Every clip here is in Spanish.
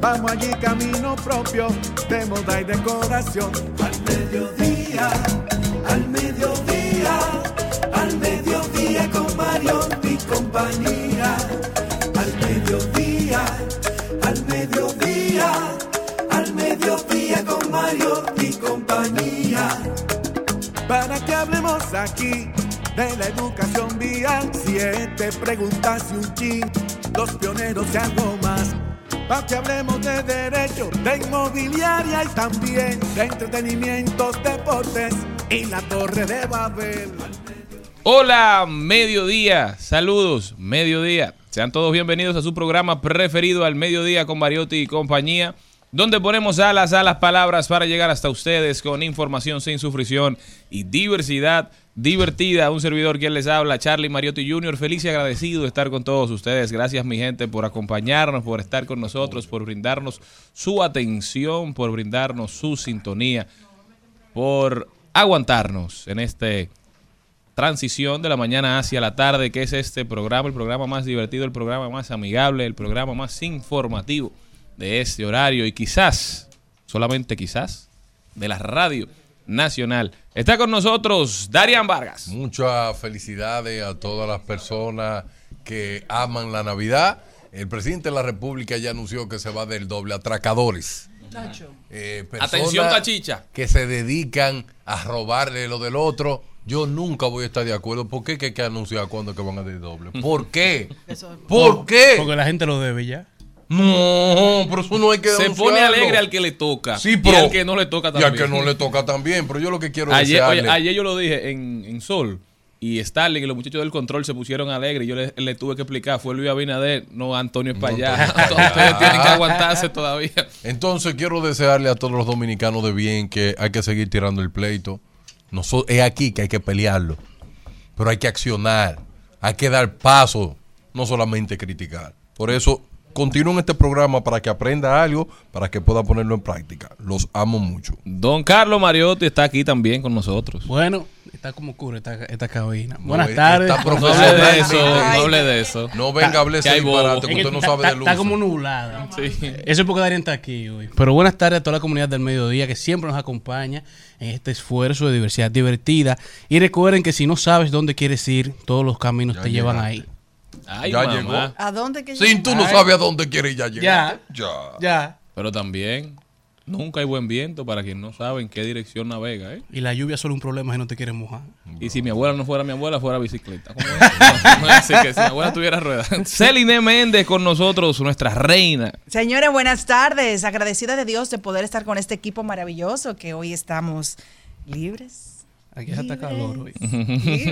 Vamos allí camino propio de moda y decoración. Al mediodía, al mediodía, al mediodía con Mario y compañía. Al mediodía, al mediodía, al mediodía con Mario y compañía para que hablemos aquí de la educación vial. Siete preguntas y un chin, los pioneros y algo más. Para que hablemos de derecho, de inmobiliaria y también de entretenimientos, deportes y la torre de Babel. Hola, mediodía. Saludos, mediodía. Sean todos bienvenidos a su programa preferido al mediodía con Mariotti y compañía, donde ponemos alas a las palabras para llegar hasta ustedes con información sin sufrición y diversidad divertida. Un servidor quien les habla, Charlie Mariotti Jr., feliz y agradecido de estar con todos ustedes. Gracias, mi gente, por acompañarnos, por estar con nosotros, por brindarnos su atención, por brindarnos su sintonía, por aguantarnos en este transición de la mañana hacia la tarde, que es este programa, el programa más divertido, el programa más amigable, el programa más informativo de este horario y quizás, solamente quizás, de la radio nacional. Está con nosotros Darian Vargas. Muchas felicidades a todas las personas que aman la Navidad. El presidente de la República ya anunció que se va del doble atracadores. Eh, Atención, tachicha. Que se dedican a robarle lo del otro. Yo nunca voy a estar de acuerdo. ¿Por qué que hay que anunciar cuándo que van a del doble? ¿Por qué? ¿Por qué? Porque la gente lo debe ya. No, pero eso no hay que Se pone denunciarlo. alegre al que le toca. Sí, y pero- al que no le toca Y también. al que no le toca también. Pero yo lo que quiero Ayer, oye, ayer yo lo dije en, en Sol. Y Starling y los muchachos del control se pusieron alegres. Y yo le, le tuve que explicar. Fue Luis Abinader, no Antonio es para No, allá. Ustedes tienen que aguantarse todavía. Entonces quiero desearle a todos los dominicanos de bien que hay que seguir tirando el pleito. Es aquí que hay que pelearlo. Pero hay que accionar. Hay que dar paso. No solamente criticar. Por eso continúen este programa para que aprenda algo, para que pueda ponerlo en práctica. Los amo mucho. Don Carlos Mariotti está aquí también con nosotros. Bueno, está como ocurre esta, esta cabina. Buenas eh, tardes. está No hable profesional. de eso, no hable de eso. No venga a hablar Que hay ese disparate que usted no está- sabe de está- luz. Está como nublada. Sí. Eso es porque Darien está aquí hoy. Pero buenas tardes a toda la comunidad del mediodía que siempre nos acompaña en este esfuerzo de diversidad divertida. Y recuerden que si no sabes dónde quieres ir, todos los caminos Ya te llevan llegaste. ahí. Ay, Ya mamá. llegó. ¿A dónde que Si tú no Ay. sabes a dónde quieres ya llegar. Ya. Ya. Ya. Pero también, nunca hay buen viento para quien no sabe en qué dirección navega. ¿eh? Y la lluvia es solo un problema si no te quieres mojar. Y si mi abuela no fuera mi abuela, fuera bicicleta. ¿Cómo es? No, no es así que si mi abuela tuviera ruedas. Celine Méndez con nosotros, nuestra reina. Señores, buenas tardes. Agradecida de Dios de poder estar con este equipo maravilloso que hoy estamos libres, Aquí es hasta calor hoy.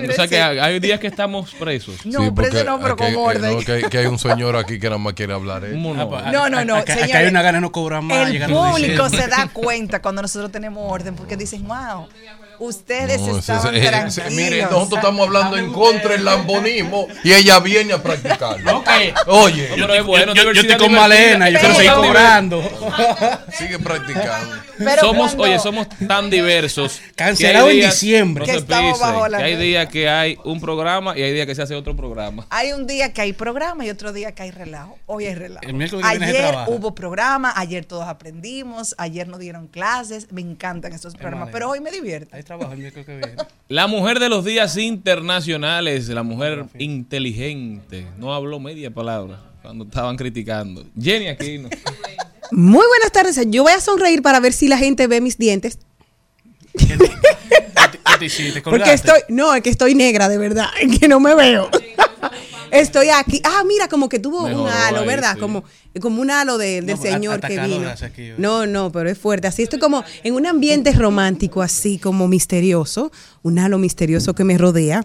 o sea que hay días que estamos presos. No, Sí, ese no, pero con eh, orden. no, que, hay, que hay un señor aquí que nada más quiere hablar. ¿eh? Monólogo. Ah, pues, No, no, no, Acá, acá señores. hay una gana no cobrar más. El público se da cuenta cuando nosotros tenemos orden porque dicen, wow, ustedes No, estaban ese- ese- tranquilos. mire, nosotros estamos hablando en contra del lambonismo y ella viene a practicarlo. Oye, No, pero es bueno, yo, yo estoy con. Malena, yo quiero seguir cobrando. sigue practicando. Pero somos, cuando- oye, somos tan diversos. Cancelado en diciembre. no Que se estamos pisen, bajo la que hay días que hay un programa y hay días que se hace otro programa. Hay un día que hay programa y otro día que hay relajo. Hoy hay relajo. El ayer hubo programa, ayer todos aprendimos, ayer nos dieron clases. Me encantan estos programas, pero hoy me divierte. Trabajo el miércoles que viene. La mujer de los días internacionales, la mujer inteligente, no habló media palabra cuando estaban criticando. Jenny Aquino. Muy buenas tardes. Yo voy a sonreír para ver si la gente ve mis dientes. ¿Qué te, qué te hiciste? Porque estoy, no, es que estoy negra, de verdad, es que no me veo. Estoy aquí. Ah, mira, como que tuvo un halo, ahí, ¿verdad? sí. Como, como un halo de- del No, señor que vino. No, no, pero es fuerte. Así estoy como en un ambiente romántico, así como misterioso, un halo misterioso que me rodea.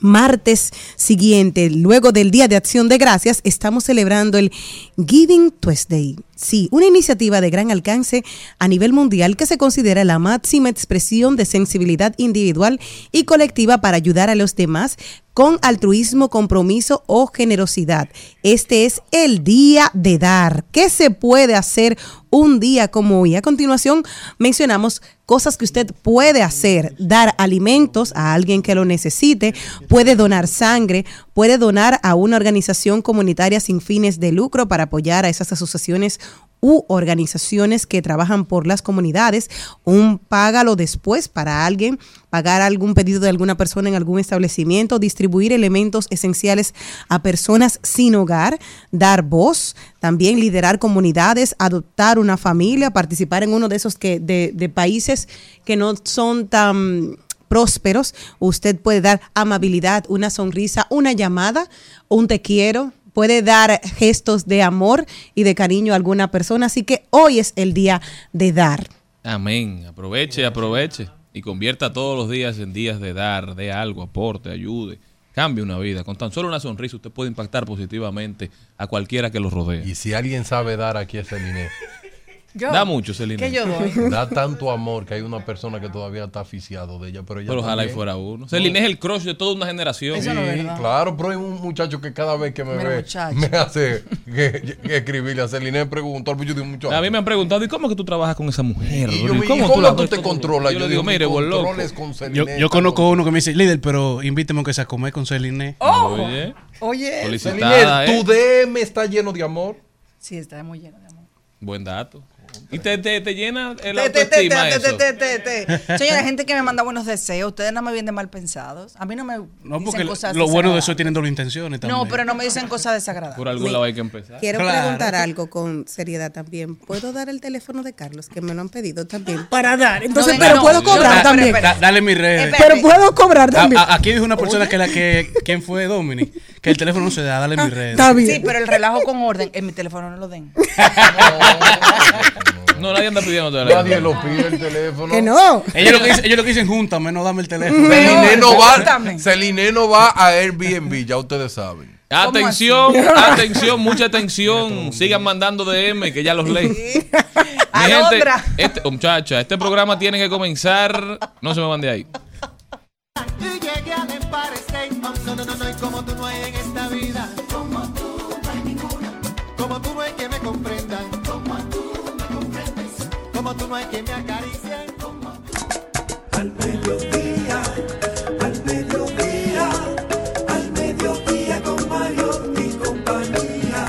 Martes siguiente, luego del Día de Acción de Gracias, estamos celebrando el Giving Tuesday. Sí, una iniciativa de gran alcance a nivel mundial que se considera la máxima expresión de sensibilidad individual y colectiva para ayudar a los demás con altruismo, compromiso o generosidad. Este es el día de dar. ¿Qué se puede hacer un día como hoy? A continuación mencionamos cosas que usted puede hacer. Dar alimentos a alguien que lo necesite, puede donar sangre, puede donar a una organización comunitaria sin fines de lucro para apoyar a esas asociaciones u organizaciones que trabajan por las comunidades, un págalo después para alguien, pagar algún pedido de alguna persona en algún establecimiento, distribuir elementos esenciales a personas sin hogar, dar voz, también liderar comunidades, adoptar una familia, participar en uno de esos que de, de países que no son tan prósperos, usted puede dar amabilidad, una sonrisa, una llamada, un te quiero, puede dar gestos de amor y de cariño a alguna persona. Así que hoy es el día de dar. Amén. Aproveche, aproveche. Y convierta todos los días en días de dar, de algo, aporte, ayude. Cambie una vida. Con tan solo una sonrisa usted puede impactar positivamente a cualquiera que lo rodee. Y si alguien sabe dar aquí es Celine. Yo, Da mucho, Celina. ¿Qué yo doy? Da tanto amor que hay una persona que todavía está aficiado de ella. Pero, ella Pero ojalá y fuera uno. Celine es el crush de toda una generación. Eso Sí, claro, pero hay un muchacho que cada vez que me Mira, ve muchacho. me hace que, que escribirle a Celine me preguntó, yo digo muchacho. A mí me han preguntado, ¿y cómo es que tú trabajas con esa mujer? y yo ¿y ¿Cómo, ¿cómo, la- tú te controlas? Yo, le digo, mire, mi vos loco. con Celine, Yo, yo conozco uno que me dice, líder, pero invíteme aunque sea a comer con Celine. Oye, Oye, solicitada, Celine, ¿eh? tu DM está lleno de amor. sí, está muy lleno de amor. Buen dato. Y te, te, te llena el Te, te, te, autoestima te, eso. te, te, te, te. Señora, gente que me manda buenos deseos, ustedes no me vienen de mal pensados. A mí no me No, dicen porque lo cosas bueno de eso es desagradables. tienen doble intenciones también. No, pero no me dicen cosas desagradables. Por algún lado hay que empezar. Quiero Claro. preguntar algo con seriedad también. ¿Puedo dar el teléfono de Carlos? Que me lo han pedido también para dar. Entonces, venga, pero no. puedo cobrar también. Da- dale mi red. Pero puedo cobrar también. a- aquí dijo una persona que la que quién fue Dominic que el teléfono no se da, dale mi red. Está bien. Sí, pero el relajo con orden, en mi teléfono no lo den. No, nadie anda pidiendo Nadie lo pide el teléfono. Que no. Ellos lo que dicen, ellos lo que dicen júntame, no dame el teléfono. Celine no, va, Celine no va a Airbnb, ya ustedes saben. Atención, atención, mucha atención. Sigan mandando DM que ya los leí. Mi gente, este, oh, muchacha, este programa tiene que comenzar. No se me van de ahí. No hay que me acaricien. Al mediodía, al mediodía, al mediodía con Mario y compañía.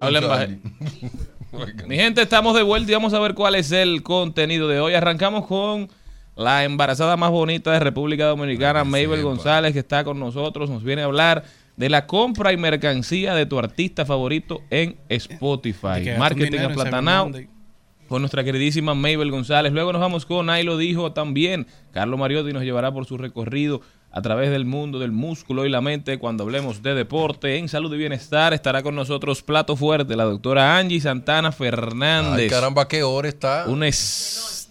Hablen baje- Mi gente, estamos de vuelta y vamos a ver cuál es el contenido de hoy. Arrancamos con la embarazada más bonita de República Dominicana, que Mabel. González, que está con nosotros. Nos viene a hablar de la compra y mercancía de tu artista favorito en Spotify. Un Marketing aplatanado con nuestra queridísima Mabel González. Luego nos vamos con Ahí lo dijo también. Carlos Mariotti nos llevará por su recorrido a través del mundo del músculo y la mente cuando hablemos de deporte. En salud y bienestar estará con nosotros Plato Fuerte, la doctora Angie Santana Fernández. Ay, caramba, qué hora está. Una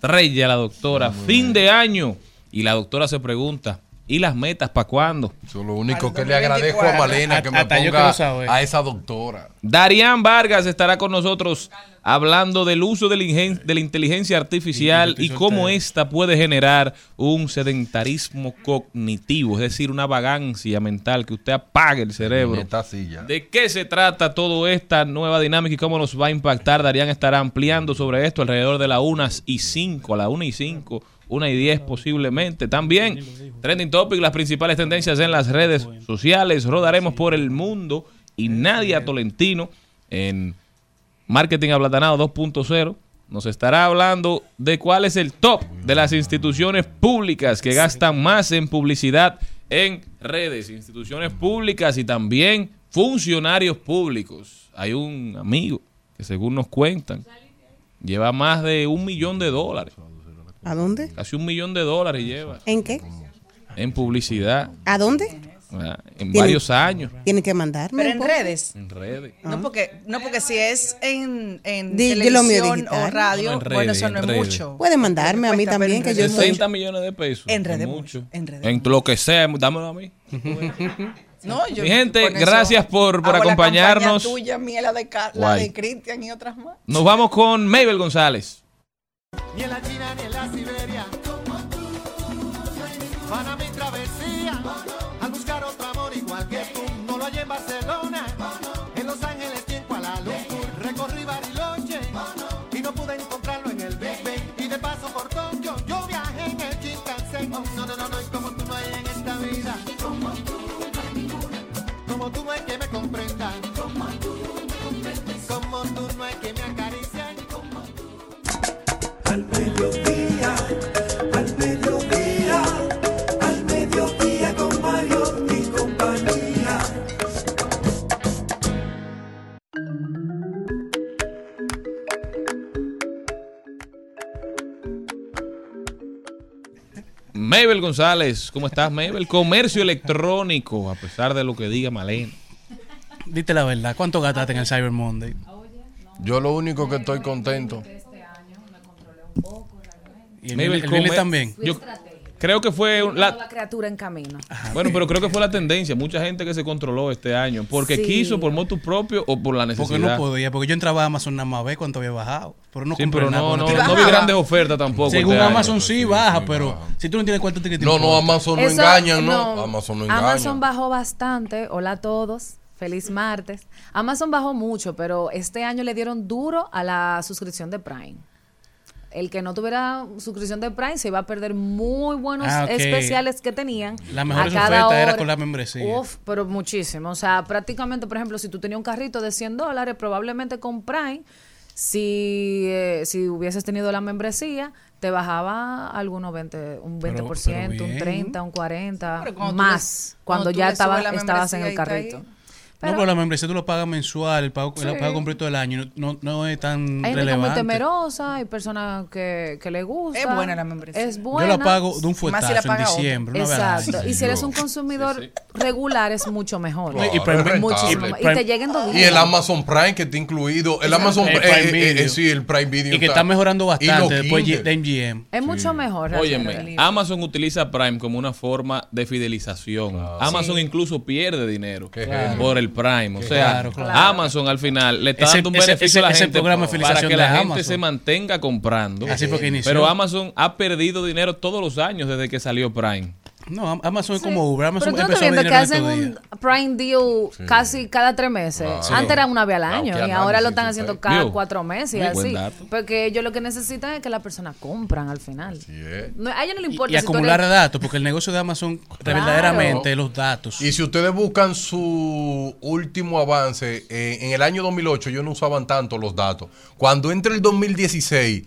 estrella la doctora. Fin de año. Y la doctora se pregunta, ¿y las metas para cuándo? Eso es lo único que le agradezco a 2024. Malena que me ponga a esa doctora. Darian Vargas estará con nosotros hablando del uso de la, ingen- de la inteligencia artificial y cómo ésta puede generar un sedentarismo cognitivo, es decir, una vagancia mental que usted apague el cerebro. Esta silla. ¿De qué se trata toda esta nueva dinámica y cómo nos va a impactar? Darían estará ampliando sobre esto alrededor de la 1 y 5, a la 1 y 5, 1 y 10 posiblemente. También, Trending Topic, las principales tendencias en las redes sociales. Rodaremos por el mundo y Nadia Tolentino en Marketing Aplatanado 2.0 nos estará hablando de cuál es el top de las instituciones públicas que gastan más en publicidad en redes, instituciones públicas y también funcionarios públicos. Hay un amigo que según nos cuentan lleva más de un millón de dólares, ¿A dónde? casi un millón de dólares lleva ¿En qué? en publicidad ¿A dónde? en varios años Tienen que mandarme. Pero en poco. redes. en redes. No porque, no porque si es en, en Di- televisión o radio, No, en bueno, eso no es redes. mucho. Puede mandarme a mí también, que yo redes soy. 60 millones de pesos. En redes es mucho, en redes En lo que sea, dámelo a mí. No, yo Mi gente, gracias por- por la acompañarnos. campaña tuya, mía, la de, Car- la de Cristian y otras más. Nos vamos con Mabel González. Ni en la China ni en la Siberia. Van a mi travesía. Al buscar otro amor igual que tú. No lo hay en Barcelona. En Los Ángeles y en Kuala Lumpur. Recorrí Bariloche. Y no pude encontrarlo en el Big Ben. Y de paso por Tokio. Yo viajé en el Shinkansen. Oh, no, no, no, no. Y como tú no hay en esta vida. Como tú no hay que me comprendan. Al mediodía, al mediodía, al mediodía con Mario y compañía. Mabel González, ¿cómo estás, Mabel? Comercio electrónico, a pesar de lo que diga Malena. Dite la verdad, ¿cuánto gastaste en el Cyber Monday? Yo lo único que estoy contento. Y el, Mabel, el come- también. Yo creo que fue la, la, criatura en camino. bueno, pero creo que fue la tendencia. Mucha gente que se controló este año porque Sí. quiso por motu propio o por la necesidad. Porque no podía, porque yo entraba a Amazon nada más a ver cuánto había bajado. Pero no Sí, compré pero nada, no, no, no vi grandes ofertas tampoco. Según este año. Amazon sí, baja, sí, pero baja. si tú no tienes cuánto te No, no, Amazon no engañan, ¿no? Amazon no engaña. Amazon bajó bastante. Hola a todos. Feliz martes. Amazon bajó mucho, pero este año le dieron duro a la suscripción de Prime. El que no tuviera suscripción de Prime se iba a perder muy buenos Ah, especiales que tenían. Las mejores a cada ofertas era hora. con la membresía. Uf, pero muchísimo. O sea, prácticamente, por ejemplo, si tú tenías un carrito de 100 dólares, probablemente con Prime, si, eh, si hubieses tenido la membresía, te bajaba algunos 20, un 20%, pero un bien. 30, un 40, Pero cuando tú más, cuando, cuando tú ya le estaba, subes la estabas en el carrito. No, pero la membresía tú lo pagas mensual, el pago, el Sí. pago completo del año, no, no es tan Hay gente como relevante. temerosa, hay personas que, que le gusta. Es buena la membresía. Es Yo buena. la pago de un Más si la fuetazo en diciembre, una Exacto. Y si eres un consumidor regular es mucho mejor. Claro, Y es. Muchísimo. te lleguen dos Y el Amazon Prime que está incluido, el Amazon El eh, Prime eh, eh, Video. sí, el Prime Video Y que está mejorando bastante después Kindle. de MGM. Es mucho mejor. Óyeme. Amazon utiliza Prime como una forma de fidelización. Amazon incluso pierde dinero por el Prime. O sea, Claro, claro. Amazon al final le está Ese- dando un ese- beneficio ese- a la gente programa de para que la gente Amazon. se mantenga comprando. Así fue que inició. Pero Amazon ha perdido dinero todos los años desde que salió Prime. No, Am- Amazon es como Uber. Amazon Pero tú empezó estás viendo que hacen en un. Prime Deal casi cada tres meses. Antes era una vez al Wow, año y ahora lo están haciendo cada cuatro meses y así. Porque ellos lo que necesitan es que las personas compran al final. No, a ellos no le importa y si acumular eres- datos, porque el negocio de Amazon verdaderamente los datos. Y si ustedes buscan su último avance, eh, en el año 2008 ellos no usaban tanto los datos. Cuando entra el 2016,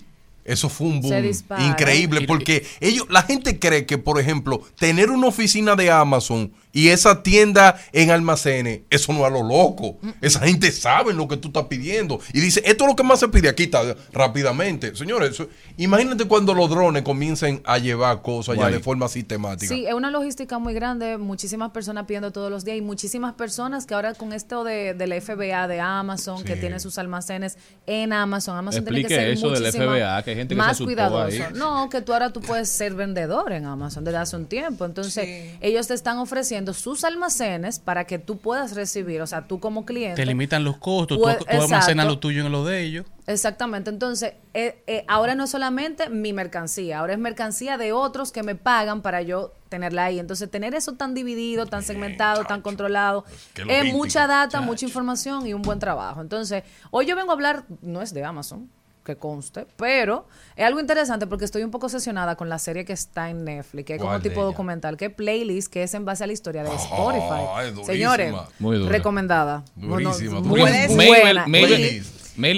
eso fue un boom dispara. increíble, porque ellos, la gente cree que, por ejemplo, tener una oficina de Amazon Y esa tienda en almacenes, eso no es a lo loco. Esa gente sabe lo que tú estás pidiendo. Y dice, esto es lo que más se pide aquí está rápidamente. Señores, eso- imagínate cuando los drones comiencen a llevar cosas ya de forma sistemática. Sí, es una logística muy grande, muchísimas personas pidiendo todos los días y muchísimas personas que ahora con esto de, del FBA de Amazon, que tiene sus almacenes en Amazon, Amazon tiene que Explique ser eso del muchísimo FBA, que hay gente que se más cuidadoso. ahí. No, que tú ahora tú puedes ser vendedor en Amazon desde hace un tiempo. Entonces, Sí. ellos te están ofreciendo sus almacenes para que tú puedas recibir, o sea, tú como cliente. Te limitan los costos, Pues, tú, tú almacenas lo tuyo en lo de ellos. Exactamente, entonces eh, eh, ahora no es solamente mi mercancía, ahora es mercancía de otros que me pagan para yo tenerla ahí. Entonces tener eso tan dividido, tan segmentado, tan controlado, qué es mucha data, mucha información y un buen trabajo. Entonces hoy yo vengo a hablar, no es de Amazon, que conste, pero es algo interesante porque estoy un poco obsesionada con la serie que está en Netflix, que es como ¿Cuál de tipo ella? documental, que es Playlist, que es en base a la historia de Spotify. Señores, Muy dura. recomendada. Durísima, muy durísima. buena.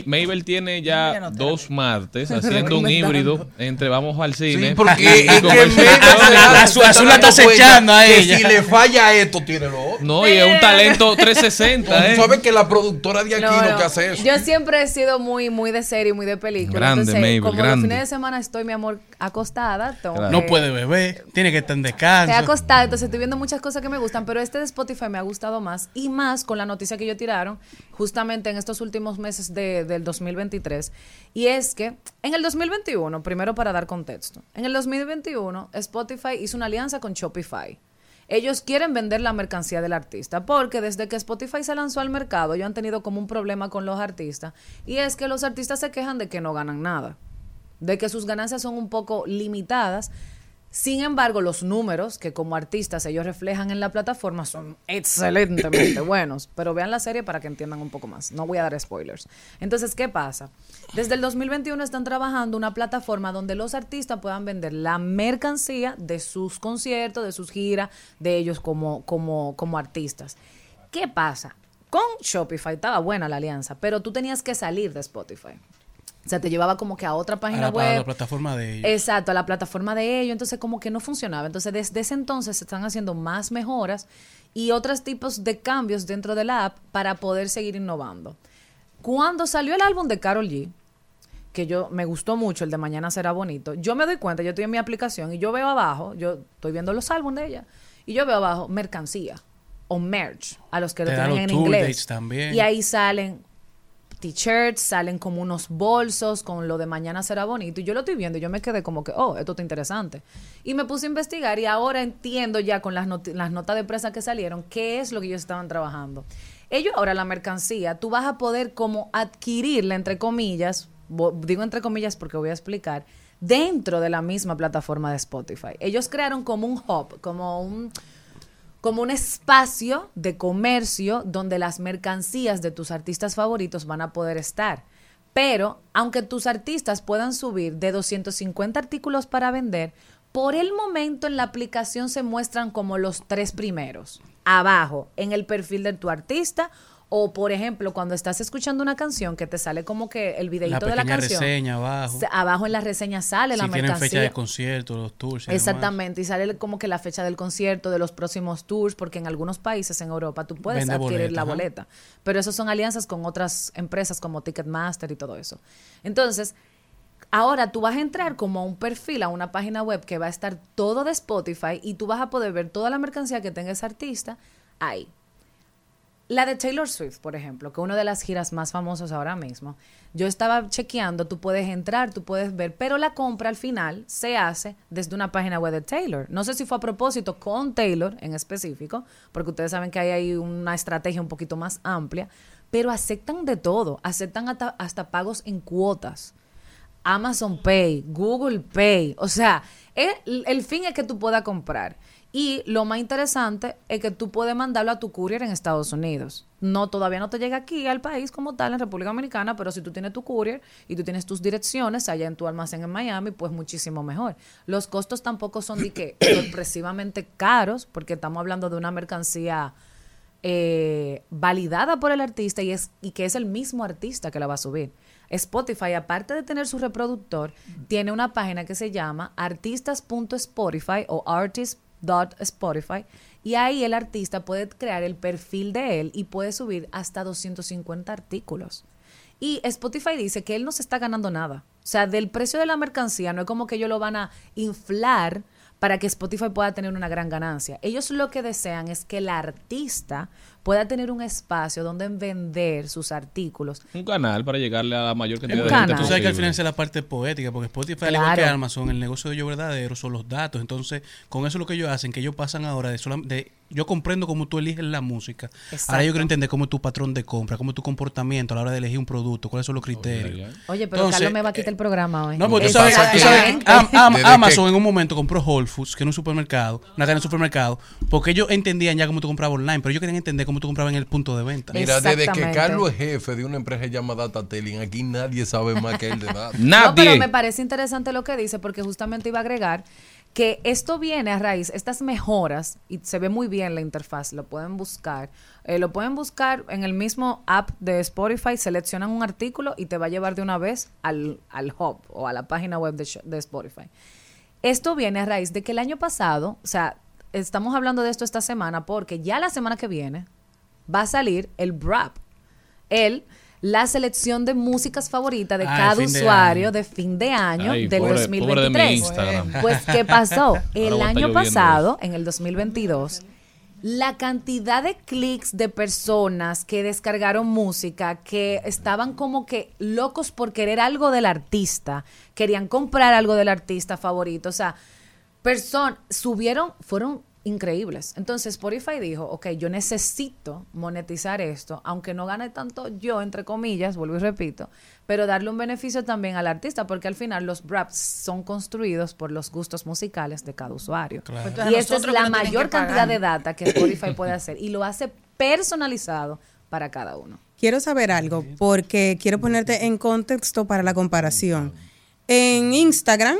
Mabel, tiene ya no dos martes haciendo un híbrido entre vamos al cine. Sí, porque y es que comerciales. Mabel La Azul- Azul la está acechando a ella. que Si le falla esto, tiene lo otro. No, y es un talento 360, ¿eh? Tú sabes que la productora de aquí No, que hace eso. Yo siempre he sido muy, muy de serie, muy de película. Grande, Entonces, Mabel, como grande. los fines de semana estoy, mi amor, acostada. Claro. No que- puede beber, tiene que estar en Estoy descanso. acostada, entonces estoy viendo muchas cosas que me gustan, pero este de Spotify me ha gustado más y más con la noticia que ellos tiraron justamente en estos últimos meses de- del 2023. Y es que en el 2021, primero para dar contexto, en el 2021 Spotify hizo una alianza con Shopify. Ellos quieren vender la mercancía del artista porque desde que Spotify se lanzó al mercado, ellos han tenido como un problema con los artistas y es que los artistas se quejan de que no ganan nada de que sus ganancias son un poco limitadas. Sin embargo, los números que como artistas ellos reflejan en la plataforma son excelentemente buenos. Pero vean la serie para que entiendan un poco más. No voy a dar spoilers. Entonces, ¿qué pasa? Desde el 2021 están trabajando una plataforma donde los artistas puedan vender la mercancía de sus conciertos, de sus giras, de ellos como, como, como artistas. ¿Qué pasa? Con Shopify estaba buena la alianza, pero tú tenías que salir de Spotify. O sea, te llevaba como que a otra a página la, a web. la plataforma de ellos. Exacto, a la plataforma de ellos. Entonces, como que no funcionaba. Entonces, desde ese entonces se están haciendo más mejoras y otros tipos de cambios dentro de la app para poder seguir innovando. Cuando salió el álbum de Carol G, que yo me gustó mucho, el de Mañana será bonito, yo me doy cuenta, yo estoy en mi aplicación y yo veo abajo, yo estoy viendo los álbumes de ella, y yo veo abajo mercancía o merch, a los que lo Te da tienen en inglés. dates también. Y ahí salen t-shirts, salen como unos bolsos con lo de mañana será bonito. Y yo lo estoy viendo y yo me quedé como que, oh, esto está interesante. Y me puse a investigar y ahora entiendo ya con las, notas de prensa que salieron qué es lo que ellos estaban trabajando. Ellos ahora la mercancía, tú vas a poder como adquirirla, entre comillas, digo entre comillas porque voy a explicar, dentro de la misma plataforma de Spotify. Ellos crearon como un hub, como un como un espacio de comercio donde las mercancías de tus artistas favoritos van a poder estar. Pero, aunque tus artistas puedan subir de 250 artículos para vender, por el momento en la aplicación se muestran como los tres primeros, abajo, en el perfil de tu artista. O, por ejemplo, cuando estás escuchando una canción que te sale como que el videito de la canción. reseña abajo. Abajo en la reseña sale la si tienen mercancía. fecha de concierto, los tours. y demás. Exactamente, y sale como que la fecha del concierto, de los próximos tours, porque en algunos países en Europa tú puedes Vende adquirir boleta, la ajá. boleta, pero eso son alianzas con otras empresas como Ticketmaster y todo eso. Entonces, ahora tú vas a entrar como a un perfil, a una página web que va a estar todo de Spotify y tú vas a poder ver toda la mercancía que tenga ese artista ahí. La de Taylor Swift, por ejemplo, que es una de las giras más famosas ahora mismo. Yo estaba chequeando, tú puedes entrar, tú puedes ver, pero la compra al final se hace desde una página web de Taylor. No sé si fue a propósito con Taylor en específico, porque ustedes saben que hay ahí una estrategia un poquito más amplia, pero aceptan de todo, aceptan hasta, hasta pagos en cuotas. Amazon Pay, Google Pay. O sea, el, el fin es que tú puedas comprar. Y lo más interesante es que tú puedes mandarlo a tu courier en Estados Unidos. No, todavía no te llega aquí al país como tal, en República Dominicana, pero si tú tienes tu courier y tú tienes tus direcciones allá en tu almacén en Miami, pues muchísimo mejor. Los costos tampoco son de que sorpresivamente caros, porque estamos hablando de una mercancía eh, validada por el artista y, es, y que es el mismo artista que la va a subir. Spotify, aparte de tener su reproductor, tiene una página que se llama artistas.spotify o artist.spotify Y ahí el artista puede crear el perfil de él y puede subir hasta 250 artículos. Y Spotify dice que él no se está ganando nada. O sea, del precio de la mercancía no es como que ellos lo van a inflar para que Spotify pueda tener una gran ganancia. Ellos lo que desean es que el artista pueda tener un espacio donde vender sus artículos. Un canal para llegarle a la mayor cantidad Un de gente. Tú sabes que al final es la parte poética, porque Spotify, al igual que. Amazon, el negocio de ellos verdadero son los datos. Entonces, con eso lo que ellos hacen, que ellos pasan ahora de, de yo comprendo cómo tú eliges la música. Exacto. Ahora yo quiero entender cómo es tu patrón de compra, cómo es tu comportamiento a la hora de elegir un producto, cuáles son los criterios. Oye, pero Entonces, Carlos me va a quitar el programa hoy. No, porque tú Es sabes, tú sabes que Am- Am- Desde Amazon que- en un momento compró Whole Foods, que es un supermercado, una cadena de supermercado, porque ellos entendían ya cómo tú comprabas online, pero ellos querían entender cómo tú comprabas en el punto de venta. Mira, desde que. Carlos es jefe de una empresa llamada Datateling, aquí nadie sabe más que él de datos. No, pero Nadie. me parece interesante lo que dice porque justamente iba a agregar que esto viene a raíz, estas mejoras, y se ve muy bien la interfaz, lo pueden buscar. Eh, lo pueden buscar en el mismo app de Spotify, seleccionan un artículo y te va a llevar de una vez al, al hub o a la página web de Spotify. Esto viene a raíz de que el año pasado, o sea, estamos hablando de esto esta semana porque ya la semana que viene va a salir el BRAP, el la selección de músicas favoritas de Ah, cada de usuario de fin de año Ay, del pobre- 2023. pobre de mi Instagram. Pues, ¿qué pasó? El año pasado, en el 2022, la cantidad de clics de personas que descargaron música, que estaban como que locos por querer algo del artista, querían comprar algo del artista favorito, o sea, personas subieron, fueron increíbles. Entonces Spotify dijo, ok, yo necesito monetizar esto, aunque no gane tanto yo, entre comillas, vuelvo y repito, pero darle un beneficio también al artista, porque al final los raps son construidos por los gustos musicales de cada usuario. Pues Y esta es la mayor cantidad de data que Spotify puede hacer y lo hace personalizado para cada uno. Quiero saber algo, porque quiero ponerte en contexto para la comparación. En Instagram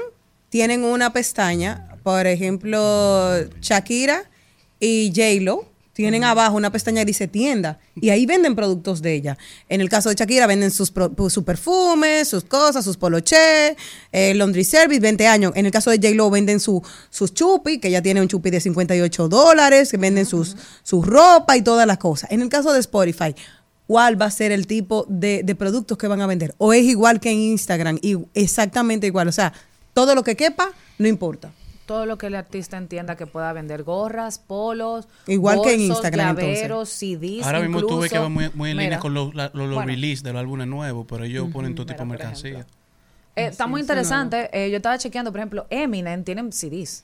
tienen una pestaña, por ejemplo, Shakira y J-Lo tienen abajo una pestaña que dice tienda y ahí venden productos de ella. En el caso de Shakira venden sus, pro- sus perfumes, sus cosas, sus poloché, eh, laundry service, 20 años. En el caso de J-Lo venden su, sus chupi, que ella tiene un chupi de 58 dólares, que venden sus, su ropa y todas las cosas. En el caso de Spotify, ¿cuál va a ser el tipo de, de productos que van a vender? ¿O es igual que en Instagram? Y exactamente igual. O sea, todo lo que quepa, no importa. Todo lo que el artista entienda que pueda vender gorras, polos, Igual que en Instagram, llaveros, CDs. Ahora mismo tuve que va muy, muy en línea con los, los, los bueno, release de los álbumes nuevos, pero ellos ponen todo tipo de mercancía. eh, está muy interesante. Eh, yo estaba chequeando, por ejemplo, Eminem tienen CDs.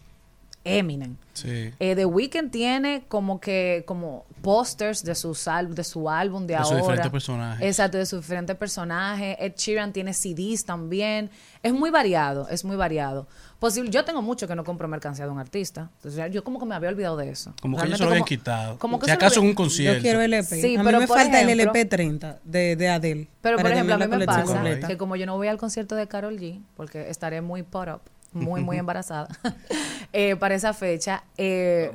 Eminem. Sí. Eh, The Weeknd tiene como que como pósters de sus de su álbum de, De sus ahora. diferentes personajes. Exacto, de sus diferentes personajes. Ed Sheeran tiene CDs también. Es muy variado, es muy variado. Posible, yo tengo mucho que no compro mercancía de un artista. Entonces, yo como que me había olvidado de eso. Como que ellos Realmente se lo habían quitado. como que si acaso en un concierto. Yo quiero LP. Sí, a mí pero me falta el LP 30 de, de Adele. Pero por ejemplo, a mí me pasa completa. que como yo no voy al concierto de Carol G, porque estaré muy put up, muy, muy embarazada, eh, para esa fecha, eh,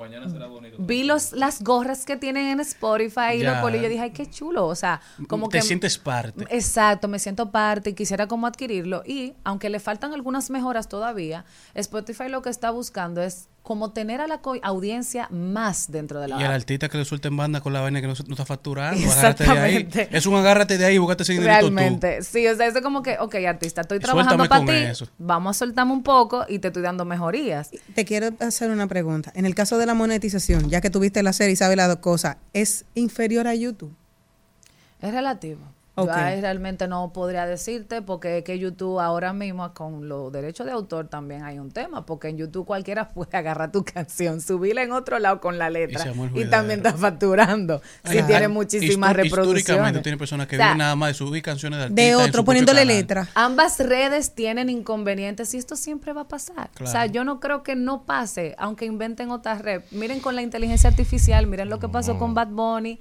vi los, las gorras que tienen en Spotify y los yo dije, ay, qué chulo. O sea, como Te que... sientes parte. Exacto, me siento parte y quisiera como adquirirlo. Y aunque le faltan algunas mejoras todavía, Spotify lo que está buscando es como tener a la audiencia más dentro de la Y al artista que le suelta en banda con la vaina que no, está facturando, agárrate de ahí. Es un agárrate de ahí, búscate ese dinerito tú. Realmente, sí, o sea, eso es como que, ok, artista, estoy trabajando para ti, eso. vamos a soltarme un poco y te estoy dando mejorías. Te quiero hacer una pregunta. En el caso de la monetización, ya que tuviste la serie y sabes las dos cosas, ¿es inferior a YouTube? Es relativo. Ok. Yo ahí realmente no podría decirte porque es que YouTube ahora mismo con los derechos de autor también hay un tema, porque en YouTube cualquiera puede agarrar tu canción, subirla en otro lado con la letra y también está facturando. Si tiene muchísimas Histór- Históricamente reproducciones. tiene personas que O sea, viven nada más de subir canciones de artistas. De otro, poniéndole letra. Ambas redes tienen inconvenientes y esto siempre va a pasar. O sea, yo no creo que no pase, aunque inventen otras redes. Miren con la inteligencia artificial, miren lo que pasó con Bad Bunny.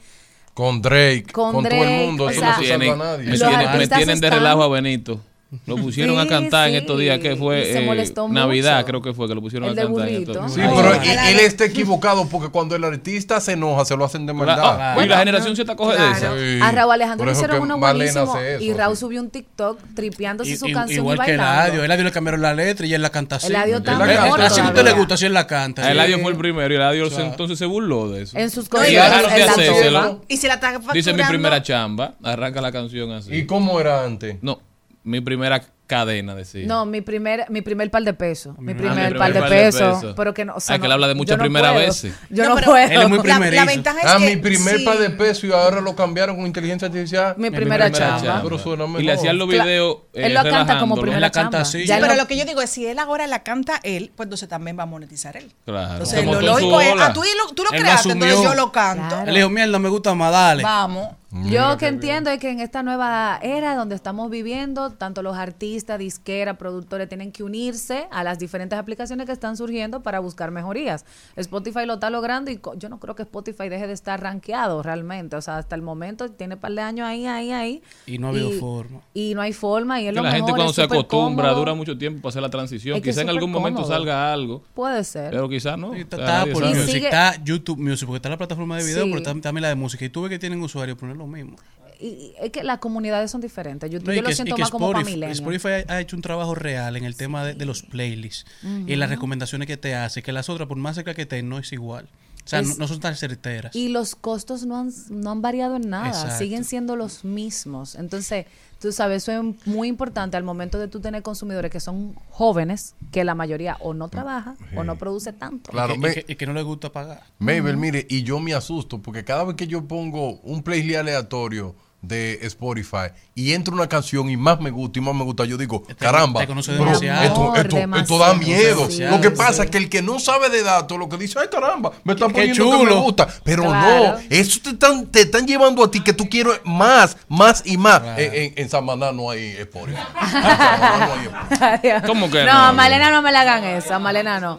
Con Drake, Con con, todo el Drake, mundo, o eso sea, no se salva a nadie. me, me tienen de relajo a Benito. Lo pusieron a Sí, cantar en sí, estos días, que y fue se eh, Navidad, mucho. creo que fue, que lo pusieron El a cantar. en estos Sí, días. pero Ay, él, él está equivocado porque cuando el artista se enoja, se lo hacen de maldad. ah, y la generación se te coge de esa. Sí. A Raúl Alejandro le hicieron que uno buenísimo eso, y Raúl sí. subió un TikTok tripeándose I- su i- canción igual y que bailando. Eladio. Eladio le cambiaron la letra y él la canta así. Eladio canta. Así todavía. le gusta, así él la canta. A sí. Eladio fue el primero y Eladio O sea, entonces se burló de eso. En sus Y y cosas. que Y se la está. Dice mi primera chamba, arranca la canción así. ¿Y cómo era antes? No, mi primera cadena, decía. No, mi primer, mi primer par de pesos. Mi Ah, primer par de pesos. Pero que no. O sea, Ah, que él no- habla de muchas no primeras puedo. veces. Yo No, no, puedo. Él es muy La, primerizo. la ventaja es Ah, que mi primer sí. par de pesos y ahora lo cambiaron con inteligencia artificial. Mi Mi primera, primera chamba. chamba. Pero suena Y le hacían los videos. eh, él lo canta como primera Él la canta chamba. así. Ya pero no- lo que yo digo es, si él ahora la canta él, pues entonces también va a monetizar él. Claro. Entonces, Se lo lógico es, ah, tú, lo, tú lo creaste, entonces yo lo canto. Él dijo, mierda, me gusta más, dale. Vamos. Yo que entiendo es que en esta nueva era donde estamos viviendo, tanto los artistas, disqueras, productores tienen que unirse a las diferentes aplicaciones que están surgiendo para buscar mejorías. Spotify lo está logrando y yo no creo que Spotify deje de estar rankeado realmente. O sea, hasta el momento tiene un par de años ahí, ahí, ahí. Y no ha habido forma. Y no hay forma. Y es Que lo la gente cuando es se acostumbra cómodo. dura mucho tiempo para hacer la transición. Es que Quizá en algún momento salga algo, Puede ser. pero quizás no. Está, O sea, está nadie Apple sabe. Y Music, sigue- está YouTube Music, porque está la plataforma de video, Sí. pero está también la de música. Y tú ves que tienen usuarios, es lo mismo. Y- es que las comunidades son diferentes. Yo, No, yo lo que- siento más como para Spotify. Spotify ha, hecho un trabajo real en el tema de, de los playlists y las recomendaciones que te hace, que las otras, por más cerca que estén, no es igual. O sea, Es- no, no son tan certeras. Y los costos no han, no han variado en nada, Exacto. siguen siendo los mismos. Entonces, tú sabes, eso es muy importante al momento de tú tener consumidores que son jóvenes, que la mayoría o no trabaja o no produce tanto. Claro, y, que, me- y que- y que no les gusta pagar. Mabel, mire, y yo me asusto porque cada vez que yo pongo un playlist aleatorio de Spotify y entra una canción y más me gusta y más me gusta, yo digo, Te- caramba, te conoce pero demasiado. esto, da miedo. lo que pasa sí. es que el que no sabe de datos, lo que dice, ay caramba, me están Qué poniendo que me gusta. Pero Claro. no, eso te están, te están llevando a ti que tú quieres más, más y más. En, en, en Samaná no hay Spotify. En Samaná no hay Spotify. ¿Cómo que no? no? a Malena no me la hagan eso, a Malena no.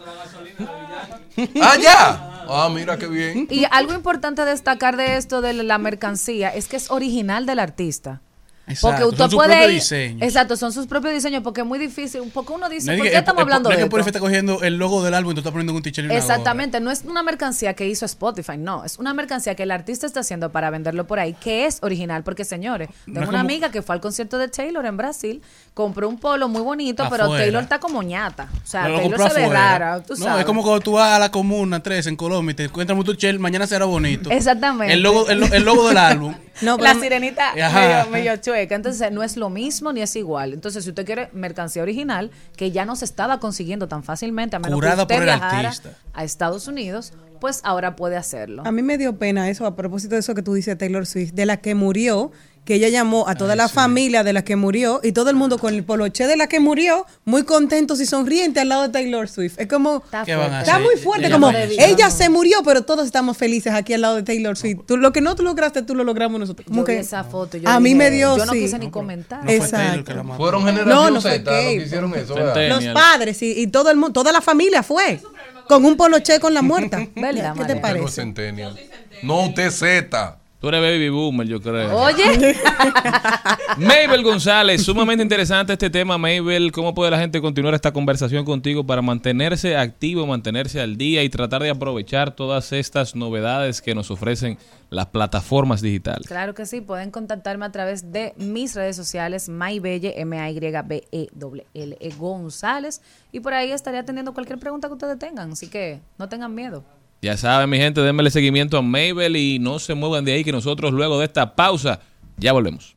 Ah, ya. Ah, mira qué bien. Y algo importante destacar de esto de la mercancía es que es original del artista. Exacto, Porque usted son sus puede propios ir- diseños. Exacto, son sus propios diseños porque es muy difícil. Un poco uno dice, No es ¿por que- qué es- estamos es- hablando es de que esto? Spotify está cogiendo el logo del álbum y tú estás poniendo un gorra. Exactamente, no es una mercancía que hizo Spotify, no, es una mercancía que el artista está haciendo para venderlo por ahí, que es original, porque señores, tengo es una como- amiga que fue al concierto de Taylor en Brasil, compró un polo muy bonito, pero. Taylor está como ñata, o sea, Pero Taylor se ve rara, tú no, sabes. es como cuando tú vas a la comuna 3 en Colombia y te encuentras un tuchel, mañana será bonito. Exactamente. El logo, el, el logo del álbum. No, la sirenita medio, medio chueca. Entonces, no es lo mismo ni es igual. Entonces, si usted quiere mercancía original, que ya no se estaba consiguiendo tan fácilmente, a menos Curada que usted por el viajara artista. a Estados Unidos, pues ahora puede hacerlo. A mí me dio pena eso a propósito de eso que tú dices, Taylor Swift, de la que murió, que ella llamó a toda la familia de la que murió y todo el mundo con el poloche de la que murió, muy contentos y sonrientes al lado de Taylor Swift. Es como, Está muy fuerte, Ella como ella se murió, pero todos estamos felices aquí al lado de Taylor Swift. Tú, lo que no tú lograste, tú lo logramos nosotros. Como Yo vi que esa foto. yo a mí dije, me dio, Yo no sí. quise ni comentar. No fue Exacto. Taylor que la mató. Fueron No, generación no fue Z los que hicieron eso. Los padres y, y todo el mundo, toda la familia fue con un poloche con la muerta. ¿Verdad, ¿Qué te María? Parece? No, usted es Z. Tú eres baby boomer, yo creo. Oye, Mabel González, sumamente interesante este tema, Mabel. ¿Cómo puede la gente continuar esta conversación contigo para mantenerse activo, mantenerse al día y tratar de aprovechar todas estas novedades que nos ofrecen las plataformas digitales? claro que sí. Pueden contactarme a través de mis redes sociales, Maybelle, M-A-Y-B-E-L-L E González. Y por ahí estaré atendiendo cualquier pregunta que ustedes tengan. Así que no tengan miedo. Ya saben, mi gente, denmele seguimiento a Mabel y no se muevan de ahí que nosotros luego de esta pausa ya volvemos.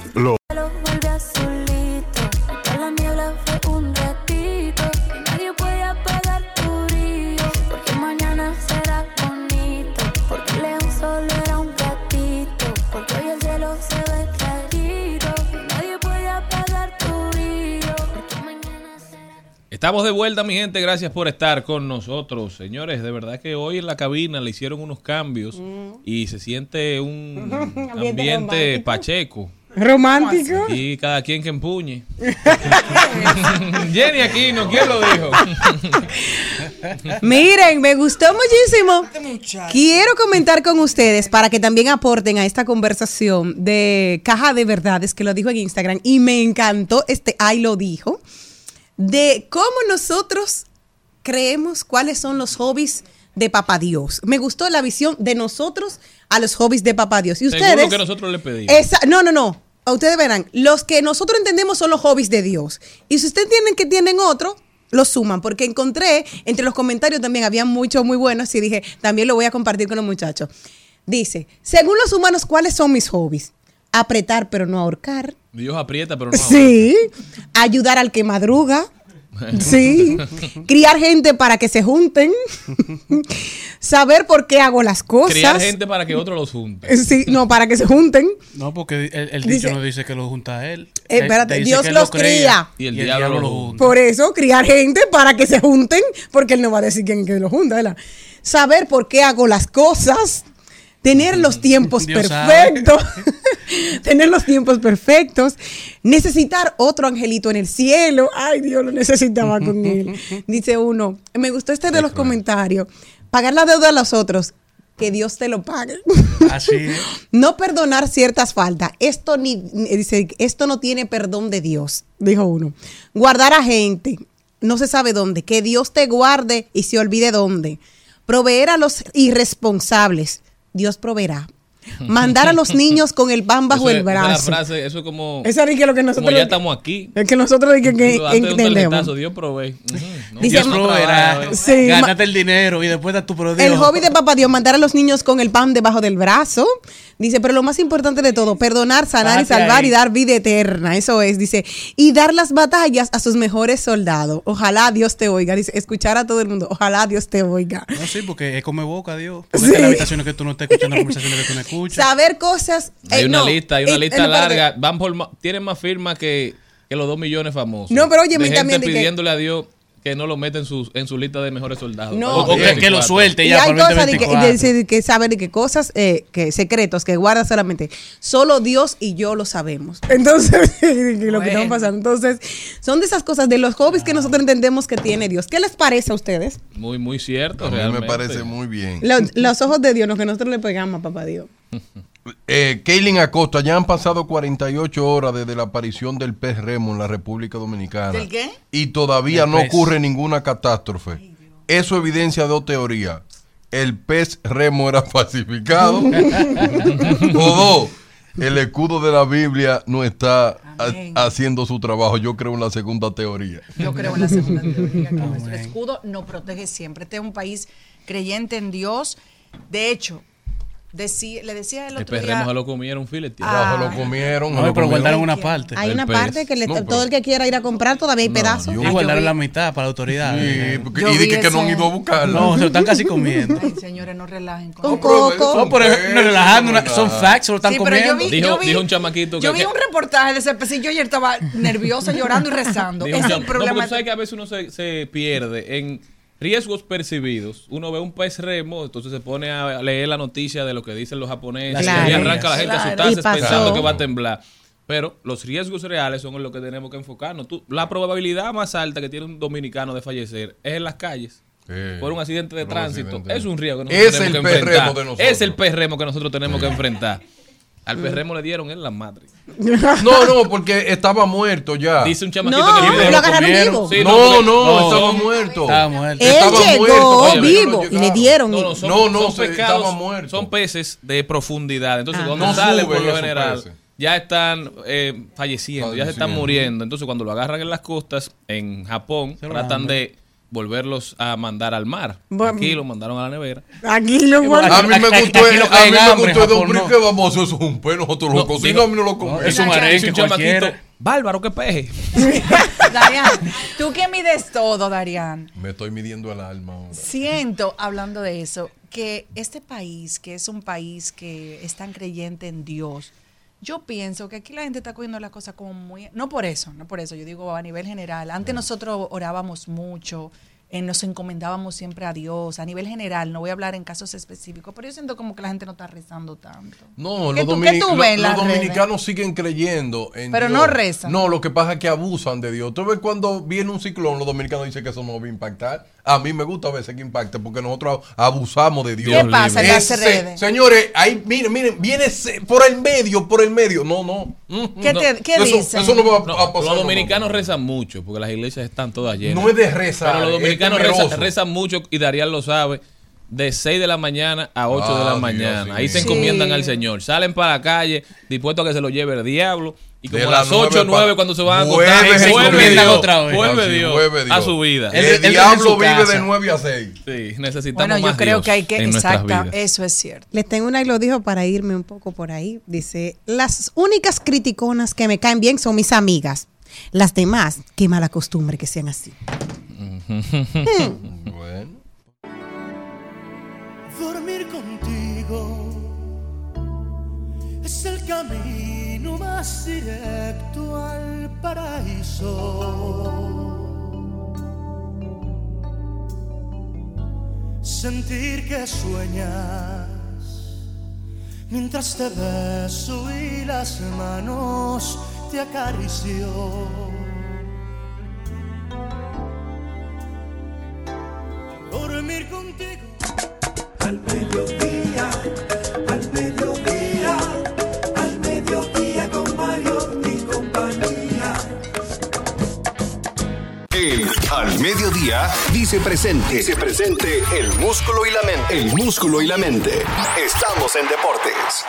Estamos de vuelta, mi gente. Gracias por estar con nosotros. Señores, de verdad que hoy en la cabina le hicieron unos cambios y se siente un Ambiente ambiente romántico. pacheco. Romántico. Y cada quien que empuñe. Jenny Aquino, ¿quién lo dijo? Miren, me gustó muchísimo. Quiero comentar con ustedes para que también aporten a esta conversación de Caja de Verdades, que lo dijo en Instagram, y me encantó este ay lo dijo, de cómo nosotros creemos cuáles son los hobbies de Papá Dios. Me gustó la visión de nosotros a los hobbies de Papá Dios. Y ustedes... lo que nosotros le pedimos. Esa- no, no, no. Ustedes verán, los que nosotros entendemos son los hobbies de Dios. Y si ustedes tienen que tienen otro, lo suman, porque encontré entre los comentarios también había muchos muy buenos y dije, también lo voy a compartir con los muchachos. Dice, según los humanos, ¿cuáles son mis hobbies? Apretar pero no ahorcar. Dios aprieta, pero no. Sí. Ayudar al que madruga. Sí. Criar gente para que se junten. Saber por qué hago las cosas. Criar gente para que otros los junten. Sí, no, para que se junten. No, porque el, el Dice- dicho no dice que lo junta a él. Eh, espérate, Dice Dios los lo cría. Y el diablo lo junta. Por eso, criar gente para que se junten, porque él no va a decir quién que lo junta, ¿verdad? Saber por qué hago las cosas, tener los tiempos Dios perfectos, tener los tiempos perfectos, necesitar otro angelito en el cielo. Ay, Dios lo necesitaba con él. Dice uno, me gustó este de los comentarios, pagar la deuda a los otros, que Dios te lo pague. Así es. No perdonar ciertas faltas. Esto ni dice, esto no tiene perdón de Dios, dijo uno. Guardar a gente, no se sabe dónde, que Dios te guarde y se olvide dónde. Proveer a los irresponsables, Dios proveerá. Mandar a los niños con el pan bajo Eso es- el esa es la brazo. frase, eso es como. Esa es que lo que como nosotros ya estamos aquí. Es que nosotros que, que Tú date un entendemos. Dios provee. No, Dice- Dios proveerá. Gánate el dinero y después da tu producto. El hobby de papá Dios, mandar a los niños con el pan debajo del brazo. Dice, pero lo más importante de todo, perdonar, sanar y salvar ahí. y dar vida eterna. Eso es, dice. Y dar las batallas a sus mejores soldados. Ojalá Dios te oiga. Dice, escuchar a todo el mundo. Ojalá Dios te oiga. No, sí, porque es come boca, Dios. Porque Sí. hay habitaciones que tú no estás escuchando, conversaciones que tú no escuchas. Saber cosas. Hay eh, una no, lista, hay una eh, lista larga. Van por tienen más firmas que, que los dos millones famosos. No, pero óyeme de gente también que- pidiéndole a Dios que no lo meta en su, en su lista de mejores soldados. No. O- o Que- que lo 24. suelte Y ya hay cosas de que, 2024. de- de que de que cosas, eh, que secretos que guarda solamente solo Dios y yo lo sabemos. Entonces, lo que estamos pasando. Entonces, son de esas cosas, de los hobbies que nosotros entendemos que tiene Dios. ¿Qué les parece a ustedes? Muy, muy cierto. A mí me parece muy bien. Los, los ojos de Dios, los que nosotros le pegamos a papá Dios. Eh, Kaylin Acosta, ya han pasado 48 horas desde la aparición del pez remo en la República Dominicana. ¿Del qué? Y todavía no ocurre ninguna catástrofe. Eso evidencia dos teorías. El pez remo era falsificado. o dos, el escudo de la Biblia no está ha- haciendo su trabajo. Yo creo en la segunda teoría. Yo creo en la segunda teoría, que nuestro escudo nos protege siempre. Este es un país creyente en Dios. De hecho, decí- le decía el El otro día... se lo comieron, fileteado. Ah. Se lo comieron. No, lo pero comieron. guardaron una parte. Hay El una pez. parte que le- No, todo el que quiera ir a comprar todavía hay pedazos. yo- Y guardaron yo la mitad para la autoridad. Sí, porque- Yo y dije que no han ido a buscarlo. No, se lo están casi comiendo. Ay, señores, no relajen con coco. No, pero no relajando, una- son facts, se lo están Sí, yo comiendo. vi, Dijo- yo vi- dijo un chamaquito que- Yo vi un reportaje de ese pecillo ayer estaba nervioso, llorando y rezando. Es el no, porque problema. tú sabes que a veces uno se, se pierde en riesgos percibidos. Uno ve un pez remo, entonces se pone a leer la noticia de lo que dicen los japoneses Claro. y arranca la gente a Claro. asustarse Y pasó. pensando que va a temblar. Pero los riesgos reales son en lo que tenemos que enfocarnos. Tú- la probabilidad más alta que tiene un dominicano de fallecer es en las calles. Sí. Por un accidente de tránsito. accidente. Es un riesgo que nosotros Es tenemos el que enfrentar. remo de nosotros. Es el pez remo que nosotros tenemos que enfrentar. Al pez remo le dieron en la madre. No, no, porque estaba muerto ya. Dice un chamaquito No, el video. lo agarraron comieron. vivo. Sí, no, no, no. estaba muerto. Estaba muerto. Él Estaba llegó muerto, vivo no y le dieron. No, no, son, No, no, son se- pescados, estaba muerto. son peces de profundidad. Entonces, Ajá. cuando No salen, suben por lo general, peces. ya están eh, falleciendo, ya se están muriendo. Entonces, cuando lo agarran en las costas, en Japón, Se tratan de volverlos a mandar al mar. Bueno. Aquí los mandaron a la nevera. Aquí lo guardan. A mí me Aquí- gustó, aquí lo a mí me gustó de un no. que vamos, eso es un pez, nosotros lo No, cocinamos, digo- a mí no lo comemos. Es un arenque cualquiera. Bárbaro, qué peje. Darian, tú que mides todo, Darian. Me estoy midiendo el alma ahora. Siento, hablando de eso, que este país, que es un país que es tan creyente en Dios, Yo pienso que aquí la gente está cogiendo las cosas como muy... No por eso, no por eso, yo digo a nivel general. Antes nosotros orábamos mucho, eh, nos encomendábamos siempre a Dios, a nivel general, no voy a hablar en casos específicos, pero yo siento como que la gente no está rezando tanto. No, ¿Qué los, tú- domini- lo- los dominicanos siguen creyendo en Pero Dios. no rezan. No, lo que pasa es que abusan de Dios. Tú ves cuando viene un ciclón, los dominicanos dicen que eso no va a impactar. A mí me gusta a veces que impacte porque nosotros abusamos de Dios. ¿Qué pasa en las redes? Señores, ahí, miren, miren, viene por el medio, por el medio. No, no. Mm, ¿Qué no. te- qué eso, dicen? Eso no va a, No, a pasar. los dominicanos rezan mucho porque las iglesias están todas llenas. No es de rezar, Pero los dominicanos rezan, rezan mucho y Darían lo sabe. De 6 de la mañana a 8 de Ah, la Dios, mañana. sí. Ahí se Sí. encomiendan al Señor. Salen para la calle dispuestos a que se lo lleve el diablo. Y De como a las las 8 o nueve 9 para- cuando se van a Vuelve acostar, se vuelve Dios, otra vez. vuelve Ah, sí, Dios vuelve a Dios. su vida. El, él en diablo vive casa. de 9 a 6. Sí, necesitamos Bueno, yo más creo Dios que hay que... Exacta, eso es cierto. Les tengo una y lo dijo para irme un poco por ahí. Dice, las únicas criticonas que me caen bien son mis amigas. Las demás, qué mala costumbre que sean así. Bueno. Camino más directo al paraíso. Sentir que sueñas mientras te beso y las manos te acaricio. Dormir contigo. Al mediodía, Al Mediodía dice presente. Dice presente el músculo y la mente. El músculo y la mente. Estamos en deportes.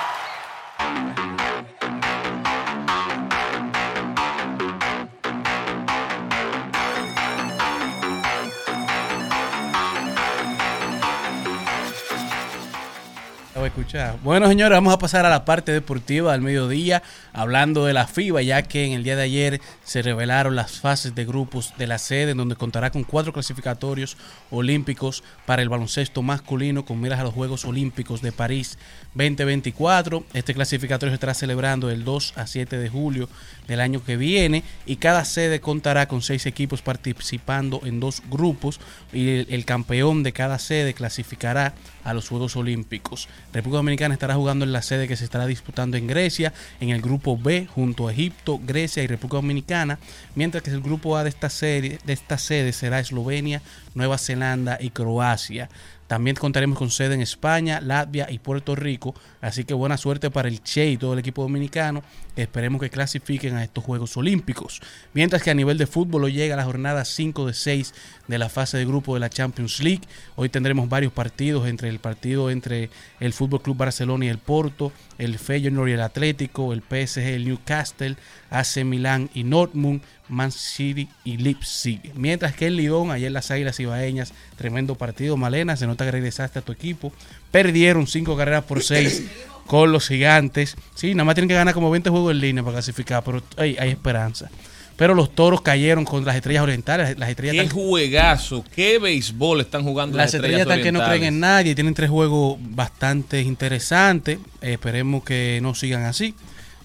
Escuchar. Bueno, señores, vamos a pasar a la parte deportiva del mediodía, hablando de la FIBA, ya que en el día de ayer se revelaron las fases de grupos de la sede, en donde contará con cuatro clasificatorios olímpicos para el baloncesto masculino, con miras a los Juegos Olímpicos de París 2024. Este clasificatorio se estará celebrando del 2 a 7 de julio del año que viene, y cada sede contará con seis equipos participando en dos grupos, y el, el campeón de cada sede clasificará a los Juegos Olímpicos. República Dominicana estará jugando en la sede que se estará disputando en Grecia, en el grupo B, junto a Egipto, Grecia y República Dominicana, mientras que el grupo A de esta, serie, de esta sede será Eslovenia, Nueva Zelanda y Croacia. También contaremos con sede en España, Latvia y Puerto Rico. Así que buena suerte para el Che y todo el equipo dominicano. Esperemos que clasifiquen a estos Juegos Olímpicos. Mientras que a nivel de fútbol hoy llega la jornada 5 de 6 de la fase de grupo de la Champions League. Hoy tendremos varios partidos entre el partido entre el Fútbol Club Barcelona y el Porto, el Feyenoord y el Atlético, el PSG, el Newcastle, AC Milán y Dortmund, Man City y Leipzig. Mientras que el Lyon, ayer las Águilas Ibaeñas, tremendo partido, Malena, se nota que regresaste a tu equipo. Perdieron 5 carreras por 6 con los gigantes. Sí, nada más tienen que ganar como 20 juegos en línea para clasificar, pero hay, hay esperanza. Pero los toros cayeron con las estrellas orientales. Las estrellas Qué están- juegazo, qué béisbol están jugando las estrellas están que no creen en nadie, tienen tres juegos bastante interesantes. Eh, esperemos que no sigan así.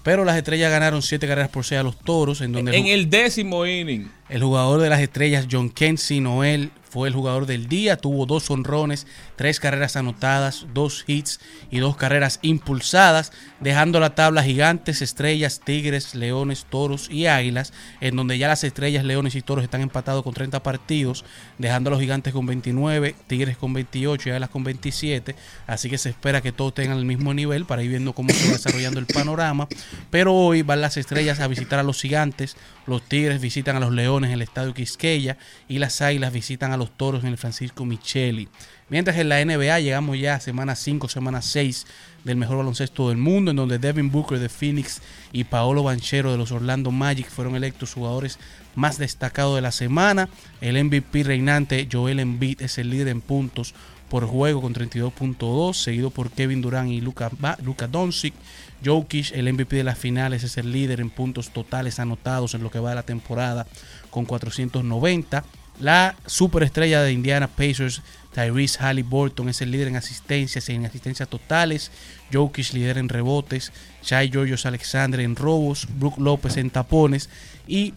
Pero las estrellas ganaron siete carreras por seis a los toros, en donde En el décimo inning. el jugador de las estrellas, John Kensi Noel, fue el jugador del día. Tuvo dos honrones, tres carreras anotadas, dos hits y dos carreras impulsadas, dejando la tabla gigantes, estrellas, tigres, leones, toros y águilas, en donde ya las estrellas, leones y toros están empatados con 30 partidos, dejando a los gigantes con 29, tigres con 28 y águilas con 27. Así que se espera que todos tengan el mismo nivel para ir viendo cómo se va desarrollando el panorama. Pero hoy van las estrellas a visitar a los gigantes, los tigres visitan a los leones en el estadio Quisqueya y las águilas visitan a los toros en el Francisco Micheli. Mientras en la NBA llegamos ya a semana 5, semana 6 del mejor baloncesto del mundo, en donde Devin Booker de Phoenix y Paolo Banchero de los Orlando Magic fueron electos jugadores más destacados de la semana. El MVP reinante Joel Embiid es el líder en puntos por juego con 32.2, seguido por Kevin Durant y Luka, Luka Doncic. Jokic, el MVP de las finales, es el líder en puntos totales anotados en lo que va de la temporada con 490. La superestrella de Indiana Pacers, Tyrese Halliburton, es el líder en asistencias y en asistencias totales. Jokic líder en rebotes. Shai Georgios Alexander en robos. Brook López en tapones. Y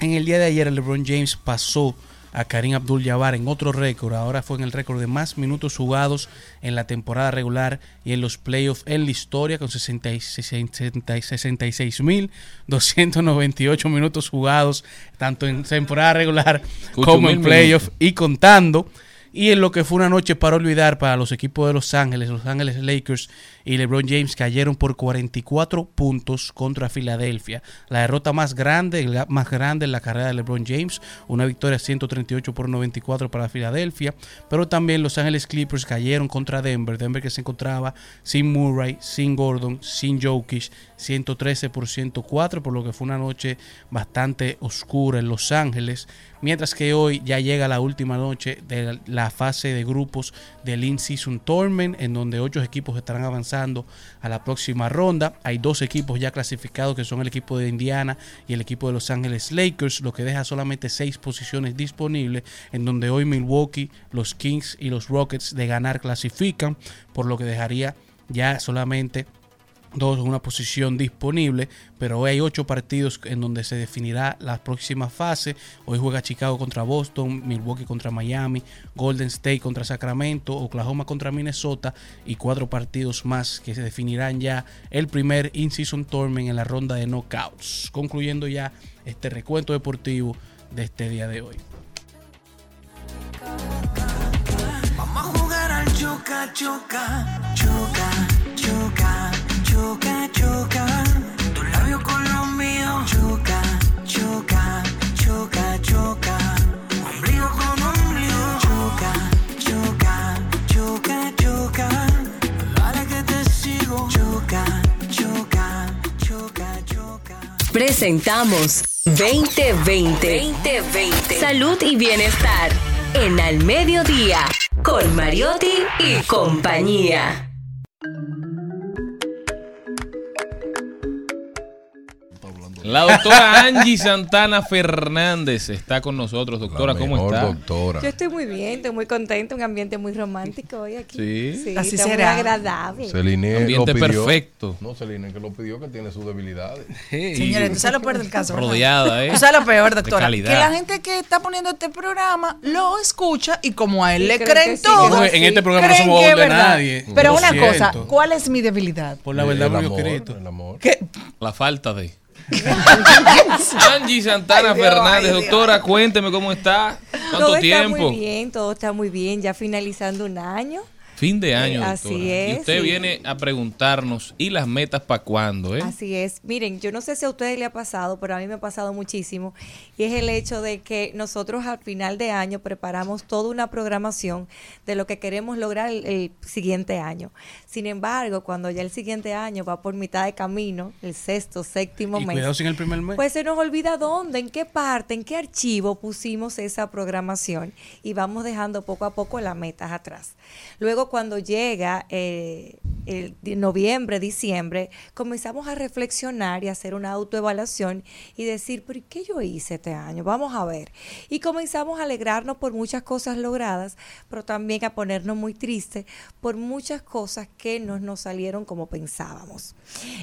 en el día de ayer, LeBron James pasó a Karim Abdul-Jabbar en otro récord. Ahora fue en el récord de más minutos jugados en la temporada regular y en los playoffs en la historia con 66.298 minutos jugados, tanto en temporada regular como en playoffs y contando. Y en lo que fue una noche para olvidar para los equipos de Los Ángeles, Los Ángeles Lakers y LeBron James cayeron por 44 puntos contra Filadelfia. La derrota más grande, más grande en la carrera de LeBron James, una victoria 138 por 94 para Filadelfia, pero también Los Ángeles Clippers cayeron contra Denver, Denver que se encontraba sin Murray, sin Gordon, sin Jokic, 113 por 104, por lo que fue una noche bastante oscura en Los Ángeles. Mientras que hoy ya llega la última noche de la fase de grupos del In-Season Tournament, en donde ocho equipos estarán avanzando a la próxima ronda. Hay dos equipos ya clasificados, que son el equipo de Indiana y el equipo de Los Ángeles Lakers, lo que deja solamente seis posiciones disponibles, en donde hoy Milwaukee, los Kings y los Rockets de ganar clasifican, por lo que dejaría ya solamente dos en una posición disponible, pero hoy hay ocho partidos en donde se definirá la próxima fase. Hoy juega Chicago contra Boston, Milwaukee contra Miami, Golden State contra Sacramento, Oklahoma contra Minnesota y cuatro partidos más que se definirán ya el primer in-season tournament en la ronda de knockouts, concluyendo ya este recuento deportivo de este día de hoy. Vamos a jugar al choca, choca, choca, choca, choca. Tu labio con los míos. Choca, choca, choca, choca. Ombligo con ombligo. Choca, choca, choca, choca. Dale que te sigo. Choca, choca, choca, choca. Presentamos 2020. 2020. Salud y bienestar. En Al Mediodía. Con Mariotti y compañía. La doctora Angie Santana Fernández está con nosotros. Doctora, La ¿cómo está? doctora. Yo estoy muy bien, estoy muy contenta, un ambiente muy romántico hoy aquí. Sí. Así está será. muy agradable. Celine Ambiente lo pidió. perfecto. No, Celine que lo pidió que tiene sus debilidades. Señores, tú sabes lo peor del caso. Rodeada, ¿eh? Tú sabes lo peor, doctora. Que la gente que está poniendo este programa lo escucha y como a él le creen sí, todo. en este programa no somos de verdad. nadie. Pero Lo una cosa. ¿cuál es mi debilidad? Por la verdad, el muy amor, el amor. Que La falta de. Angie Santana Ay, Dios, Fernández, Dios. doctora, cuénteme cómo está. ¿Cuánto todo tiempo? está muy bien, todo está muy bien, ya finalizando un año. Fin de año, Eh, así y es, usted sí. viene a preguntarnos, ¿y las metas para cuándo, eh? Así es. Miren, yo no sé si a ustedes le ha pasado, pero a mí me ha pasado muchísimo. Y es el hecho de que nosotros al final de año preparamos toda una programación de lo que queremos lograr el, el siguiente año. Sin embargo, cuando ya el siguiente año va por mitad de camino, el sexto, séptimo Y mes. cuidado sin el primer mes. Pues se nos olvida dónde, en qué parte, en qué archivo pusimos esa programación y vamos dejando poco a poco las metas atrás. Luego cuando llega eh, el noviembre, diciembre, comenzamos a reflexionar y hacer una autoevaluación y decir, ¿pero y qué yo hice este año? Vamos a ver. Y comenzamos a alegrarnos por muchas cosas logradas, pero también a ponernos muy tristes por muchas cosas que no nos salieron como pensábamos.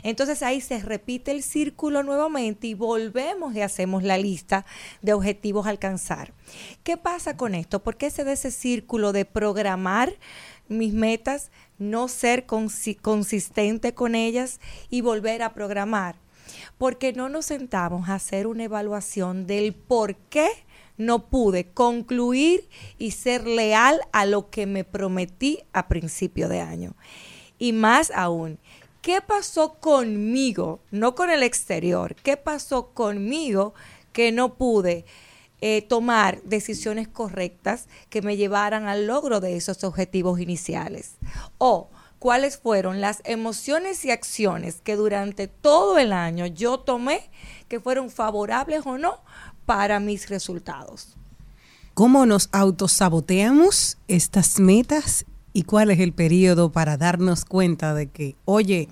Entonces ahí se repite el círculo nuevamente y volvemos y hacemos la lista de objetivos a alcanzar. ¿Qué pasa con esto? ¿Por qué se da ese círculo de programar mis metas, no ser consi- consistente con ellas y volver a programar? Porque no nos sentamos a hacer una evaluación del por qué no pude concluir y ser leal a lo que me prometí a principio de año. Y más aún, ¿qué pasó conmigo? No con el exterior. ¿Qué pasó conmigo que no pude eh, tomar decisiones correctas que me llevaran al logro de esos objetivos iniciales? O cuáles fueron las emociones y acciones que durante todo el año yo tomé que fueron favorables o no para mis resultados. ¿Cómo nos autosaboteamos estas metas y cuál es el periodo para darnos cuenta de que, oye,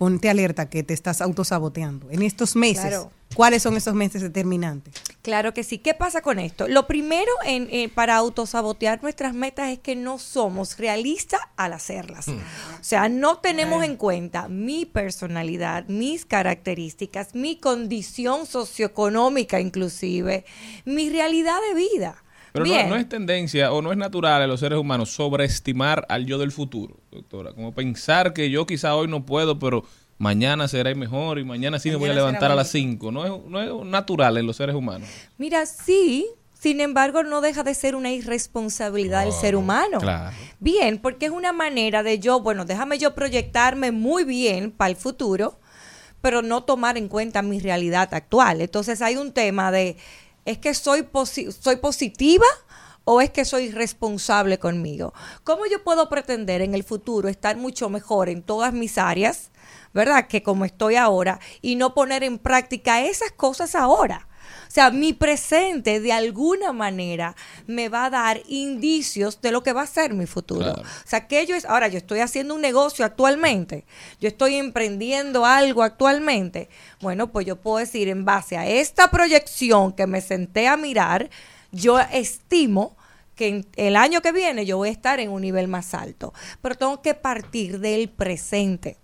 ponte alerta que te estás autosaboteando. En estos meses, Claro. ¿cuáles son esos meses determinantes? Claro que sí. ¿Qué pasa con esto? Lo primero en, eh, para autosabotear nuestras metas es que no somos realistas al hacerlas. O sea, no tenemos en cuenta mi personalidad, mis características, mi condición socioeconómica inclusive, mi realidad de vida. Pero no, no es tendencia o no es natural en los seres humanos sobreestimar al yo del futuro, doctora. Como pensar que yo quizá hoy no puedo, pero mañana será mejor y mañana sí me voy a levantar a las bonito. 5. No es, no es natural en los seres humanos. Mira, sí, sin embargo, no deja de ser una irresponsabilidad del ser humano. Claro. Bien, porque es una manera de yo, bueno, déjame yo proyectarme muy bien para el futuro, pero no tomar en cuenta mi realidad actual. Entonces hay un tema de, ¿es que soy, posi- soy positiva? ¿O es que soy irresponsable conmigo? ¿Cómo yo puedo pretender en el futuro estar mucho mejor en todas mis áreas, verdad? Que como estoy ahora, y no poner en práctica esas cosas ahora. O sea, mi presente de alguna manera me va a dar indicios de lo que va a ser mi futuro. Claro. O sea, que yo es, ahora yo estoy haciendo un negocio actualmente, yo estoy emprendiendo algo actualmente. Bueno, pues yo puedo decir en base a esta proyección que me senté a mirar, yo estimo que en el año que viene yo voy a estar en un nivel más alto, pero tengo que partir del presente.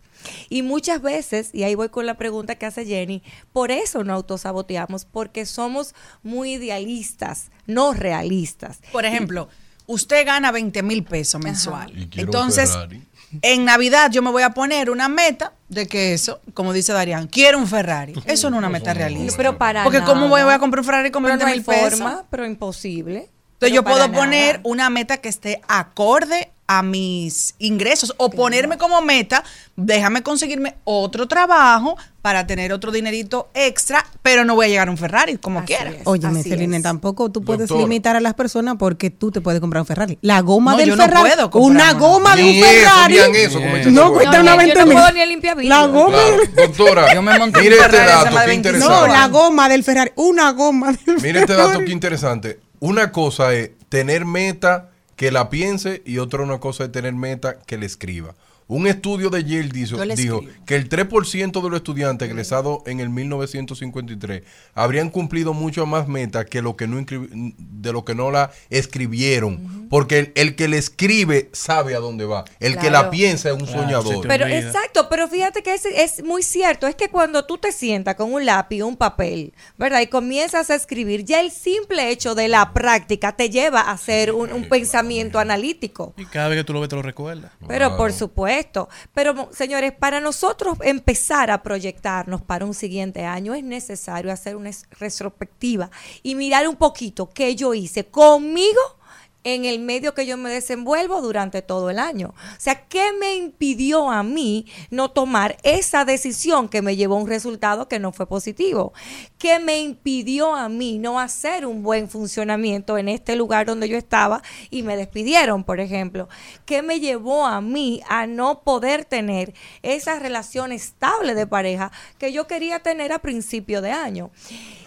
Y muchas veces, y ahí voy con la pregunta que hace Jenny, por eso no autosaboteamos, porque somos muy idealistas, no realistas. Por ejemplo, usted gana 20 mil pesos mensual. Entonces, Ferrari. en Navidad yo me voy a poner una meta de que eso, como dice Darían, quiero un Ferrari. Eso no es una meta realista. Pero para Porque ¿cómo voy, nada. voy a comprar un Ferrari con Pero 20 no hay mil pesos? forma, pero imposible. Entonces yo puedo poner nada. una meta que esté acorde a mis ingresos o ponerme como meta, déjame conseguirme otro trabajo para tener otro dinerito extra, pero no voy a llegar a un Ferrari como quiera. Oye, Celine, tampoco tú puedes Doctora. limitar a las personas porque tú te puedes comprar un Ferrari. La goma No, del yo no Ferrari, puedo comprar una una. goma de un eso, Ferrari, eso, dice no tu cuesta No, una yo 20 no puedo ni limpiar. La goma, Claro. Doctora, Yo me monté un mire este Ferrari dato, qué 25 interesante. no, la goma del Ferrari, una goma del Mire este Ferrari. dato que interesante. Una cosa es tener meta que la piense y otra una cosa es tener meta que le escriba. Un estudio de Yale dijo, que el 3% de los estudiantes egresados en el 1953 habrían cumplido mucho más metas que lo que no de lo que no la escribieron. Porque el, el que le escribe sabe a dónde va. El que la piensa es un soñador. Pero exacto, pero fíjate que es, es muy cierto, es que cuando tú te sientas con un lápiz, un papel, ¿verdad? Y comienzas a escribir, ya el simple hecho de la práctica te lleva a hacer un, un pensamiento analítico. Y cada vez que tú lo ves te lo recuerdas. Pero por supuesto, pero mo- señores, para nosotros empezar a proyectarnos para un siguiente año es necesario hacer una retrospectiva y mirar un poquito qué yo hice conmigo en el medio que yo me desenvuelvo durante todo el año. O sea, ¿qué me impidió a mí no tomar esa decisión que me llevó a un resultado que no fue positivo? ¿Qué me impidió a mí no hacer un buen funcionamiento en este lugar donde yo estaba y me despidieron, por ejemplo? ¿Qué me llevó a mí a no poder tener esa relación estable de pareja que yo quería tener a principio de año?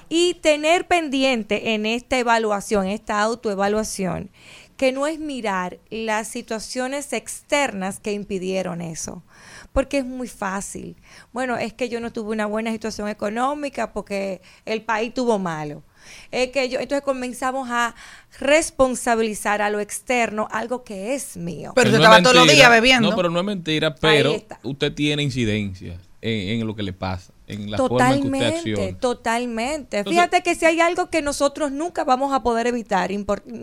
Y tener pendiente en esta evaluación, esta autoevaluación, que no es mirar las situaciones externas que impidieron eso. Porque es muy fácil. Bueno, es que yo no tuve una buena situación económica porque el país tuvo malo. Es que yo, entonces comenzamos a responsabilizar a lo externo algo que es mío. Pero usted no es estaba todos los días bebiendo. No, pero no es mentira, pero usted tiene incidencia en, en lo que le pasa, en la forma en que usted Totalmente, acciona. totalmente. Entonces- Fíjate que si hay algo que nosotros nunca vamos a poder evitar,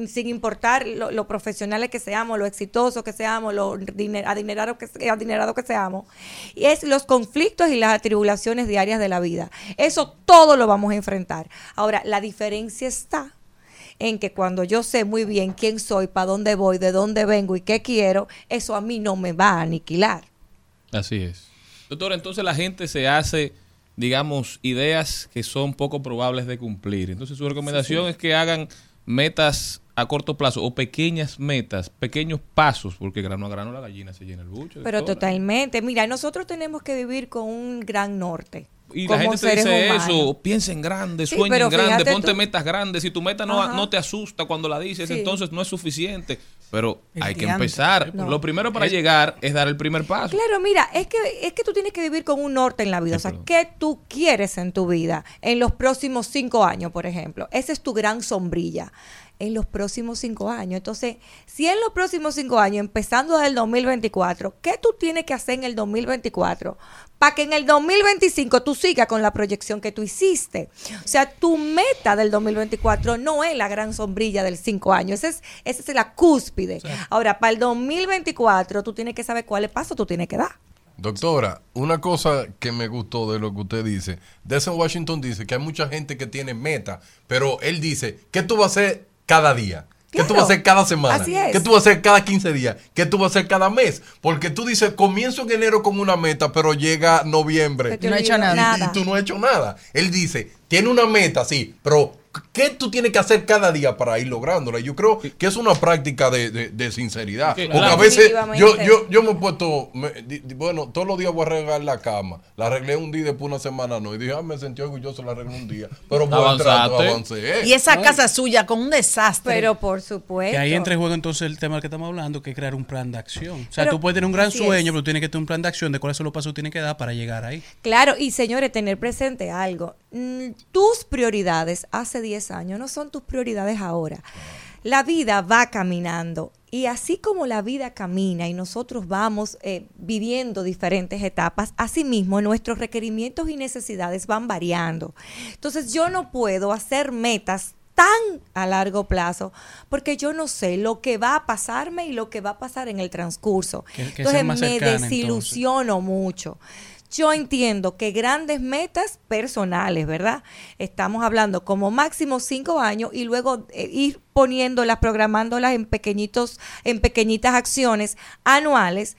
sin importar lo, lo profesionales que seamos, lo exitosos que seamos, lo diner- adinerados que, adinerados que seamos, y es los conflictos y las atribulaciones diarias de la vida. Eso todo lo vamos a enfrentar. Ahora, la diferencia está en que cuando yo sé muy bien quién soy, para dónde voy, de dónde vengo y qué quiero, eso a mí no me va a aniquilar. Así es. Doctor, entonces la gente se hace, digamos, ideas que son poco probables de cumplir. Entonces su recomendación es que hagan metas a corto plazo o pequeñas metas, pequeños pasos, porque grano a grano la gallina se llena el bucho. Pero doctora. totalmente. Mira, nosotros tenemos que vivir con un gran norte. Y la gente te dice humanos. eso, piensa en grande, Sí, sueña en grande, ponte tú. metas grandes. Si tu meta no, Ajá. no te asusta cuando la dices, Sí. entonces no es suficiente. Pero El hay que empezar. No. Lo primero para llegar es dar el primer paso. Claro, mira, es que, es que tú tienes que vivir con un norte en la vida. O sea, ¿qué tú quieres en tu vida en los próximos cinco años, por ejemplo? Esa es tu gran sombrilla. En los próximos cinco años. Entonces, si en los próximos cinco años, empezando desde el 2024, ¿qué tú tienes que hacer en el 2024? Para que en el 2025 tú sigas con la proyección que tú hiciste. O sea, tu meta del 2024 no es la gran sombrilla del cinco años. Esa es, esa es la cúspide. Ahora, para el 2024, tú tienes que saber cuáles pasos tú tienes que dar. Doctora, una cosa que me gustó de lo que usted dice, Denzel Washington dice que hay mucha gente que tiene meta, pero él dice, ¿qué tú vas a hacer cada día? ¿Qué tú vas a hacer cada semana? Así es. ¿Qué tú vas a hacer cada 15 días? ¿Qué tú vas a hacer cada mes? Porque tú dices, comienzo en enero con una meta, pero llega noviembre. Que tú no has hecho nada. Y- Nada. Y, tú no has hecho nada. Él dice, tiene una meta, sí, pero ¿qué tú tienes que hacer cada día para ir lográndola? Yo creo que es una práctica de, de- de sinceridad. Sí, Porque claro. a veces yo, yo, yo me he puesto, me- di- di- bueno, todos los días voy a arreglar la cama. La arreglé un día y después una semana no. Y dije, ah, me sentí orgulloso, la arreglé un día. Pero por avancé. Y esa casa suya con un desastre. Pero por supuesto. Que ahí entra en juego entonces el tema del que estamos hablando, que es crear un plan de acción. O sea, Pero tú puedes tener un gran sueño, es. pero tienes que tener un plan de acción de cuáles son los pasos que tienes que dar para llegar ahí. Claro, y señores, tener presente algo. Mm, Tus prioridades hace 10 años no son tus prioridades ahora. La vida va caminando y así como la vida camina y nosotros vamos eh, viviendo diferentes etapas, asimismo nuestros requerimientos y necesidades van variando. Entonces yo no puedo hacer metas tan a largo plazo porque yo no sé lo que va a pasarme y lo que va a pasar en el transcurso. Que- que entonces me cercana, entonces. desilusiono mucho. Yo entiendo que grandes metas personales, ¿verdad? Estamos hablando como máximo cinco años y luego eh, ir poniéndolas, programándolas en pequeñitos, en pequeñitas acciones anuales,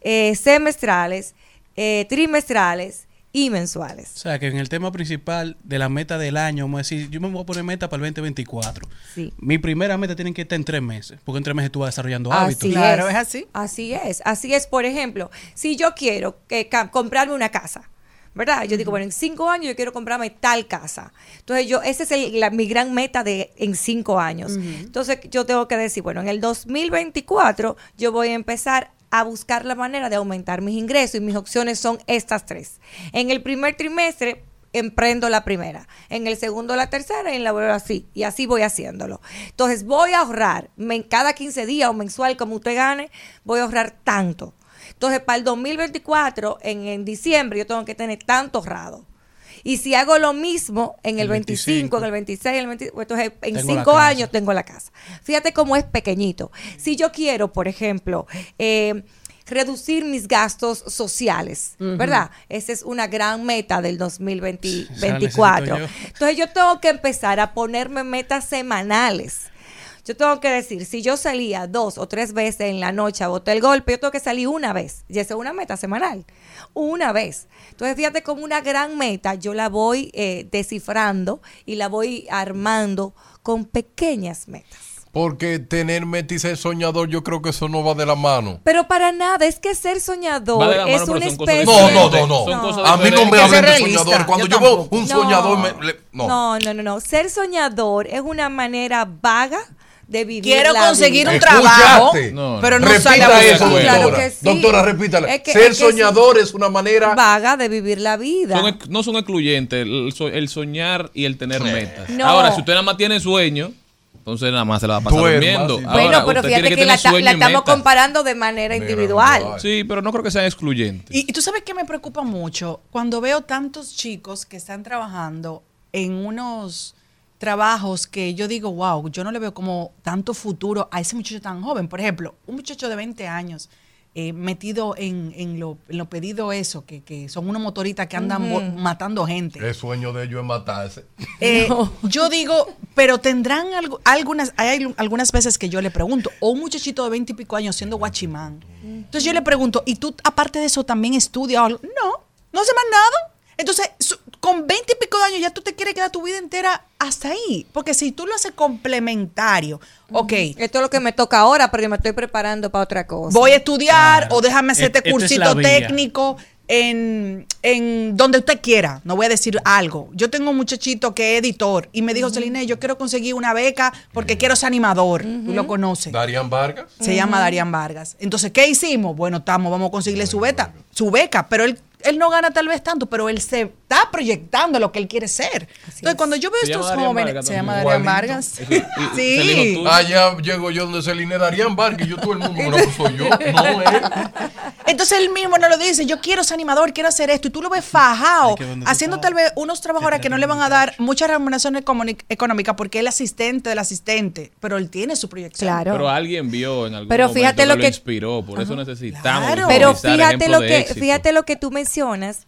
eh, semestrales, eh, trimestrales y mensuales. O sea, que en el tema principal de la meta del año, vamos a decir, yo me voy a poner meta para el 2024. Sí. Mi primera meta tiene que estar en tres meses, porque en tres meses tú vas desarrollando Así hábitos. Claro, es así. Así es, así es. Por ejemplo, si yo quiero que, comprarme una casa, ¿verdad? Yo digo, bueno, en cinco años yo quiero comprarme tal casa. Entonces, yo, esa es el- la- mi gran meta de en cinco años. Entonces, yo tengo que decir, bueno, en el 2024 yo voy a empezar a buscar la manera de aumentar mis ingresos y mis opciones son estas tres. En el primer trimestre emprendo la primera, en el segundo la tercera y en la vuelvo así, y así voy haciéndolo. Entonces voy a ahorrar, men- cada 15 días o mensual como usted gane, voy a ahorrar tanto. Entonces para el 2024, en, en diciembre, yo tengo que tener tanto ahorrado. Y si hago lo mismo en el, El 25, 25, en el 26, en el 20, pues entonces en Tengo la cinco casa. años tengo la casa. Fíjate cómo es pequeñito. Si yo quiero, por ejemplo, eh, reducir mis gastos sociales, ¿verdad? Esa es una gran meta del 2024. necesito yo. Entonces yo tengo que empezar a ponerme metas semanales. Yo tengo que decir, si yo salía dos o tres veces en la noche a botar el golpe, yo tengo que salir una vez. Y esa es una meta semanal. Una vez. Entonces, fíjate, como una gran meta, yo la voy eh, descifrando y la voy armando con pequeñas metas. Porque tener meta y ser soñador, yo creo que eso no va de la mano. Pero para nada, es que ser soñador mano, es una especie No, no, no, no. Cosas A mí no me hablen de soñador. Cuando Yo yo, veo un No. soñador, me- le- no. No, no, no, no. Ser soñador es una manera vaga de vivir Quiero la conseguir un trabajo, Escuchaste. No, no. pero no Repita sale a eso. Claro doctora. que sí. Doctora, repítala. Es que- Ser es que sí. soñador es una manera. vaga de vivir la vida. Son no son excluyentes el, so- el soñar y el tener metas. No. Ahora, si usted nada más tiene sueño, entonces nada más se la va a pasar Duerma, durmiendo. sí. Ahora, bueno, pero fíjate que, la, estamos comparando de manera individual. Sí, pero no creo que sean excluyentes. Y, y tú sabes que me preocupa mucho cuando veo tantos chicos que están trabajando en unos trabajos que yo digo, wow, yo no le veo como tanto futuro a ese muchacho tan joven. Por ejemplo, un muchacho de 20 años eh, metido en, en lo, en lo pedido eso, que, que son unos motoristas que andan matando gente. El sueño de ellos es matarse. Eh, Yo digo, pero tendrán algo, algunas, hay algu- algunas veces que yo le pregunto, o un muchachito de veinte y pico años siendo guachimán. Entonces yo le pregunto, ¿y tú aparte de eso también estudias? No, no hace más nada. Entonces, su- con veinte y pico de años ya tú te quieres quedar tu vida entera hasta ahí. Porque si tú lo haces complementario, ok, Esto es lo que me toca ahora, pero yo me estoy preparando para otra cosa. voy a estudiar o déjame hacer este es la cursito técnico. en, en donde usted quiera, no voy a decir algo. Yo tengo un muchachito que es editor y me dijo, Celine, yo quiero conseguir una beca porque quiero ser animador. Tú lo conoces. Darían Vargas. Se llama Darían Vargas. Entonces, ¿qué hicimos? Bueno, estamos, vamos a conseguirle su beta, su beca, pero él, él no gana tal vez tanto, pero él se está proyectando lo que él quiere ser. Entonces, cuando yo veo Se estos jóvenes, Vargas se llama. Darían. Vargas. Sí. Ah, ya llego yo donde Celine Darían Vargas y yo todo el mundo, bueno, pues soy yo. No, eh. Entonces él mismo no lo dice, yo quiero ser animador, quiero hacer esto, y tú lo ves fajado, haciendo tal vez unos trabajos ahora que no le van a dar mucha remuneración económica porque él es asistente del asistente, pero él tiene su proyección. Pero alguien vio en algún Pero momento fíjate que lo lo inspiró, por eso necesitamos Pero utilizar fíjate lo que fíjate lo que tú mencionas.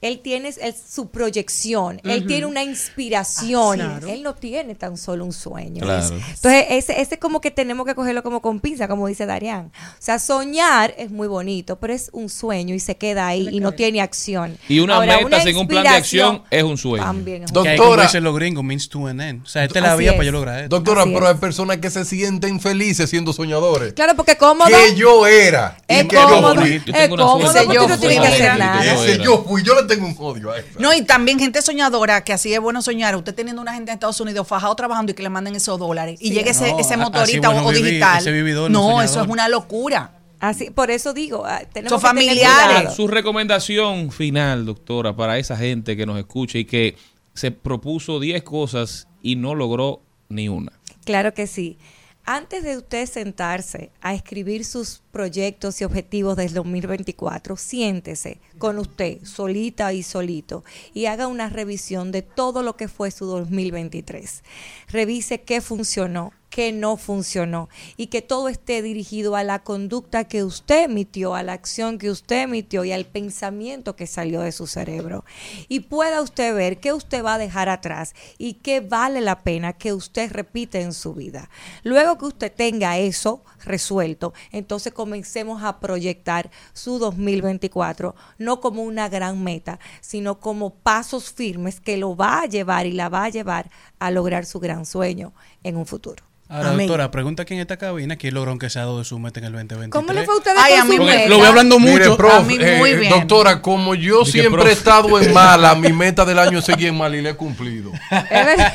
Él tiene el- su proyección, él tiene una inspiración, Ah, claro. él no tiene tan solo un sueño. Claro. Entonces, ese, ese como que tenemos que cogerlo como con pinza, como dice Darian. O sea, soñar es muy bonito, pero es un sueño y se queda ahí y no tiene acción. Y una Ahora, meta sin un plan de acción es un sueño. También es un Que ahí, como dicen los gringos, means to an end. O sea, esta es la vía es. para yo lograr esto. Doctora, Así pero es. hay personas que se sienten felices siendo soñadores. Claro, porque cómodo. Que yo era. Es y que cómodo, yo fui. es Yo tengo una cómodo, porque tú no tienes que hacer nada. Ese yo fui, yo le tengo un odio a eso. No, y también gente soñadora, que así es bueno soñar, usted teniendo una gente en Estados Unidos fajado trabajando y que le manden esos dólares y llegue ese, No, ese a- motorista bueno o, vivir, digital. ese vividor no eso es una locura. Así, por eso digo, ah, tenemos Son que familiares. Su recomendación final, doctora, para esa gente que nos escucha y que se propuso 10 cosas y no logró ni una. Claro que sí. Antes de usted sentarse a escribir sus proyectos y objetivos del 2024, siéntese con usted, solita y solito, y haga una revisión de todo lo que fue su 2023. Revise qué funcionó, qué no funcionó, y que todo esté dirigido a la conducta que usted emitió, a la acción que usted emitió y al pensamiento que salió de su cerebro. Y pueda usted ver qué usted va a dejar atrás y qué vale la pena que usted repite en su vida. Luego que usted tenga eso resuelto, entonces comencemos a proyectar su 2024, no como una gran meta, sino como pasos firmes que lo va a llevar y la va a llevar a lograr su gran sueño en un futuro. Ahora, Amén. doctora, pregunta aquí en esta cabina quién logró aunque sea dos de su meta en el 2023. ¿Cómo le fue a ustedes Ay, con a mí su me- meta? Lo voy hablando Mire, mucho. prof, A mí muy eh, bien. doctora, como yo Dije, siempre prof. he estado en mala, mi meta del año es seguir en mal y la he cumplido.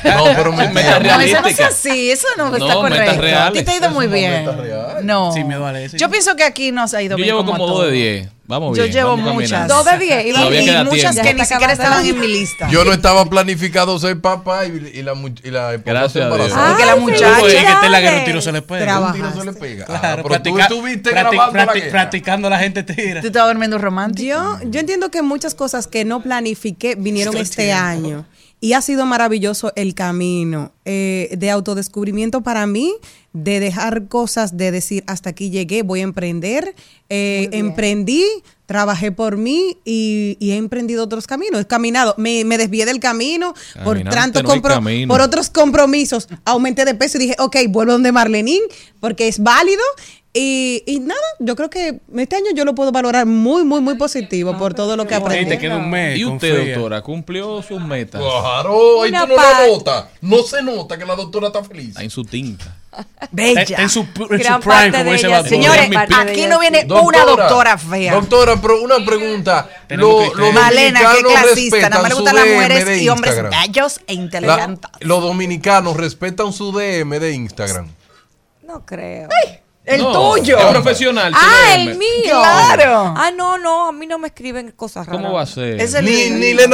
No, pero Meta mentira. No, eso no es realística. así, eso no, No, está metas correcto. A ti te ha ido muy no bien. No. Sí, me vale. Yo pienso que aquí nos ha ido Yo bien. llevo como como a 2 de todos. 10. Vamos Yo bien. llevo vamos muchas. Dos de diez, y Y, y muchas que ni siquiera estaban en mi lista. Yo no estaba planificado ser papá y, y la, y la Gracias a Dios. embarazó. Y que la Ay, muchacha- Oye, que Tela felicidades. que un tiro se le pega. Trabaja. Un tiro se le pega. Claro, Ah, pero tú estuviste practi- grabando la practi- guerra. practicando la gente tira. ¿Tú estabas durmiendo romántico? Yo, yo entiendo que muchas cosas que no planifiqué vinieron este año. Y ha sido maravilloso el camino eh, de autodescubrimiento para mí, de dejar cosas, de decir, hasta aquí llegué, voy a emprender. Eh, emprendí, trabajé por mí y, y he emprendido otros caminos. He caminado, me, me desvié del camino por tanto no hay compro- camino. por otros compromisos. Aumenté de peso y dije, ok, vuelvo donde Marlenín porque es válido. Y, y nada, yo creo que este año yo lo puedo valorar muy, muy, muy positivo por todo lo que aprendí. te queda un mes. ¿Y usted, confía. doctora, cumplió sus metas? Claro, ahí tú no la notas. No se nota que la doctora está feliz. Está en su tinta. Bella. Está en su, en su Gran prime, como de ella. Señores, aquí no viene Doctora, una doctora fea. Doctora, pero una pregunta. Los Malena, qué dominicanos clasista. Nada más le respetan gustan las mujeres y hombres Instagram. bellos e La- inteligentes. los dominicanos respetan su DM de Instagram. No creo. El No, tuyo. Es profesional. Ah, el mío. Claro. Ah, no, no, a mí no me escriben cosas raras. ¿Cómo va a ser? Es el- Ni, ni le está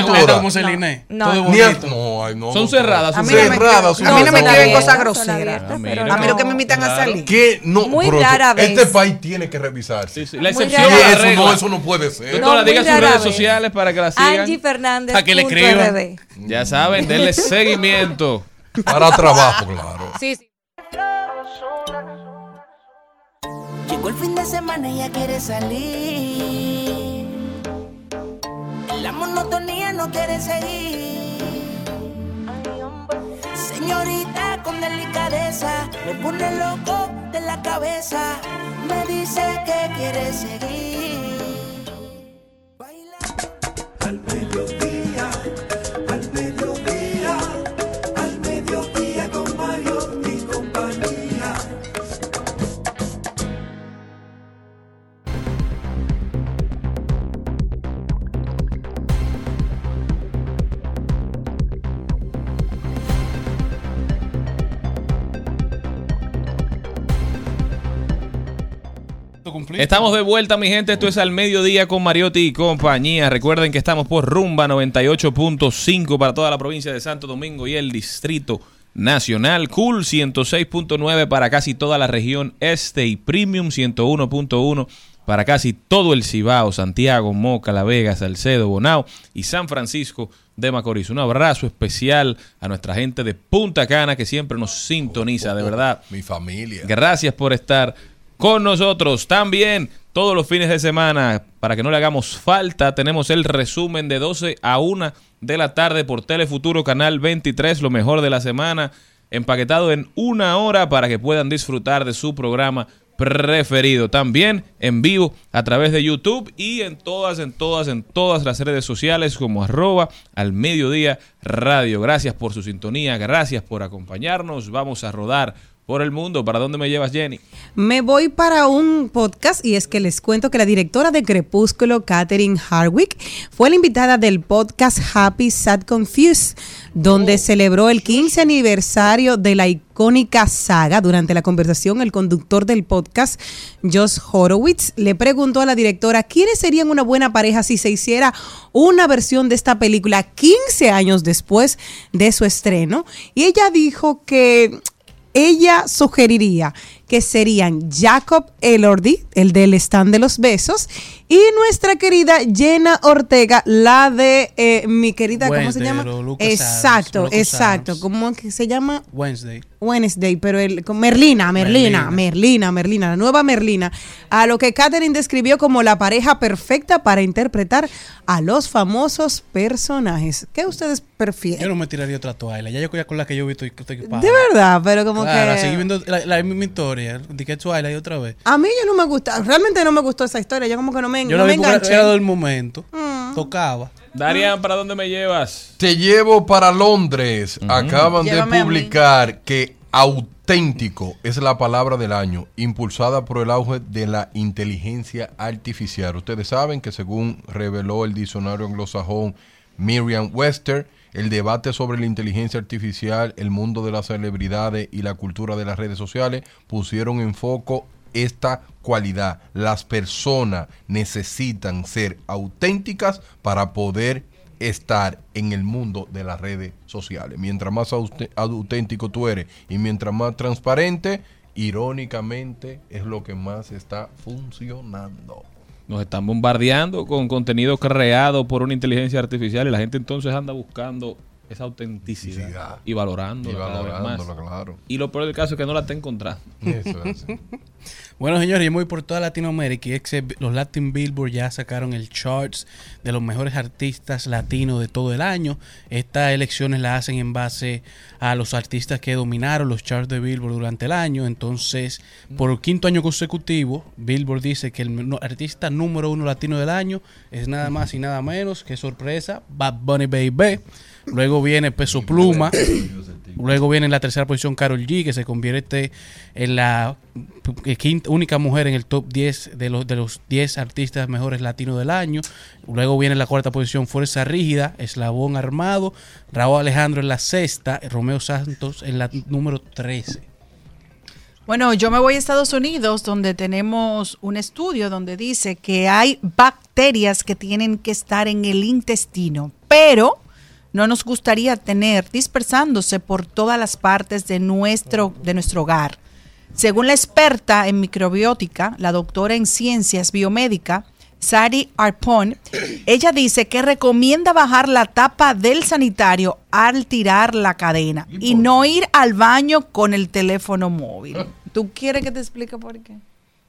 doctora. como Celine. No. Todo Ni a- no, ay, no, Son cerradas. A sus mí no me, redes. Cerradas, a mí no me son escriben cosas son groseras. Ah. A mí lo que me invitan a salir. Que no, Muy pero rara Este vez. país tiene que revisarse. Sí, sí, La excepción la eso regla. no, eso no puede ser. Doctora, No, diga sus redes sociales para que la sigan. Angie Fernández. A que le escriban. Ya saben, denle seguimiento. Para trabajo, claro. Sí, sí. Llegó el fin de semana y ya quiere salir. La monotonía no quiere seguir. Señorita con delicadeza, me pone loco de la cabeza. Me dice que quiere seguir. Estamos de vuelta, mi gente. Esto es al mediodía con Mariotti y compañía. Recuerden que estamos por Rumba 98.5 para toda la provincia de Santo Domingo y el Distrito Nacional. Cool 106.9 para casi toda la región este y Premium 101.1 para casi todo el Cibao, Santiago, Moca, La Vega, Salcedo, Bonao y San Francisco de Macorís. Un abrazo especial a nuestra gente de Punta Cana que siempre nos sintoniza, de verdad. Mi familia. Gracias por estar con nosotros. También todos los fines de semana, para que no le hagamos falta, tenemos el resumen de 12 a 1 de la tarde por Telefuturo Canal 23, lo mejor de la semana, empaquetado en una hora para que puedan disfrutar de su programa preferido. También en vivo a través de YouTube y en todas, en todas, en todas las redes sociales como arroba al mediodía radio. Gracias por su sintonía, gracias por acompañarnos. Vamos a rodar por el mundo. ¿Para dónde me llevas, Jenny? Me voy para un podcast y es que les cuento que la directora de Crepúsculo, Katherine Harwick, fue la invitada del podcast Happy Sad Confused, donde celebró el 15 aniversario de la icónica saga. Durante la conversación, el conductor del podcast, Josh Horowitz, le preguntó a la directora quiénes serían una buena pareja si se hiciera una versión de esta película 15 años después de su estreno. Y ella dijo que ella sugeriría que serían Jacob Elordi, el del stand de los besos, y nuestra querida Jenna Ortega, la de eh, mi querida, ¿cómo se llama? Lucas Exacto, Adams, exacto. Adams. ¿Cómo que se llama? Wednesday. Wednesday, pero el, con Merlina, Merlina, Merlina. Merlina, Merlina, la nueva Merlina, a lo que Catherine describió como la pareja perfecta para interpretar a los famosos personajes. ¿Qué ustedes prefieren? Yo no me tiraría otra toalla. Ya yo con la que yo vi estoy, estoy. De verdad, pero como Claro, que... seguí viendo la, la misma historia. De Twilight otra vez. A mí yo no me gusta, realmente no me gustó esa historia, yo como que no me, Yo no la me enganché. era del momento. Mm. Tocaba. Darian, ¿para dónde me llevas? Te llevo para Londres. Acaban Llévame de publicar que auténtico es la palabra del año, impulsada por el auge de la inteligencia artificial. Ustedes saben que según reveló el diccionario anglosajón Miriam Webster, el debate sobre la inteligencia artificial, el mundo de las celebridades y la cultura de las redes sociales pusieron en foco esta cualidad. Las personas necesitan ser auténticas para poder estar en el mundo de las redes sociales. Mientras más auténtico tú eres y mientras más transparente, irónicamente es lo que más está funcionando. Nos están bombardeando con contenido creado por una inteligencia artificial y la gente entonces anda buscando esa autenticidad y valorándola Y valorándola, claro. Y lo peor del caso es que no la está encontrando. Eso es. Bueno, señores, yo me voy por toda Latinoamérica y es que los Latin Billboard ya sacaron el charts de los mejores artistas latinos de todo el año. Estas elecciones las hacen en base a los artistas que dominaron los charts de Billboard durante el año. Entonces, por quinto año consecutivo, Billboard dice que el artista número uno latino del año es nada más y nada menos que sorpresa, Bad Bunny Baby. Luego viene Peso Pluma. Luego viene en la tercera posición Carol G, que se convierte en la quinta- única mujer en el top 10 de los, de los 10 artistas mejores latinos del año. Luego viene en la cuarta posición Fuerza Rígida, Eslabón Armado, Raúl Alejandro en la sexta, Romeo Santos en la número 13. Bueno, yo me voy a Estados Unidos donde tenemos un estudio donde dice que hay bacterias que tienen que estar en el intestino, pero no nos gustaría tener dispersándose por todas las partes de nuestro, de nuestro hogar. Según la experta en microbiótica, la doctora en ciencias biomédicas, Sari Arpon, ella dice que recomienda bajar la tapa del sanitario al tirar la cadena y no ir al baño con el teléfono móvil. ¿Tú quieres que te explique por qué?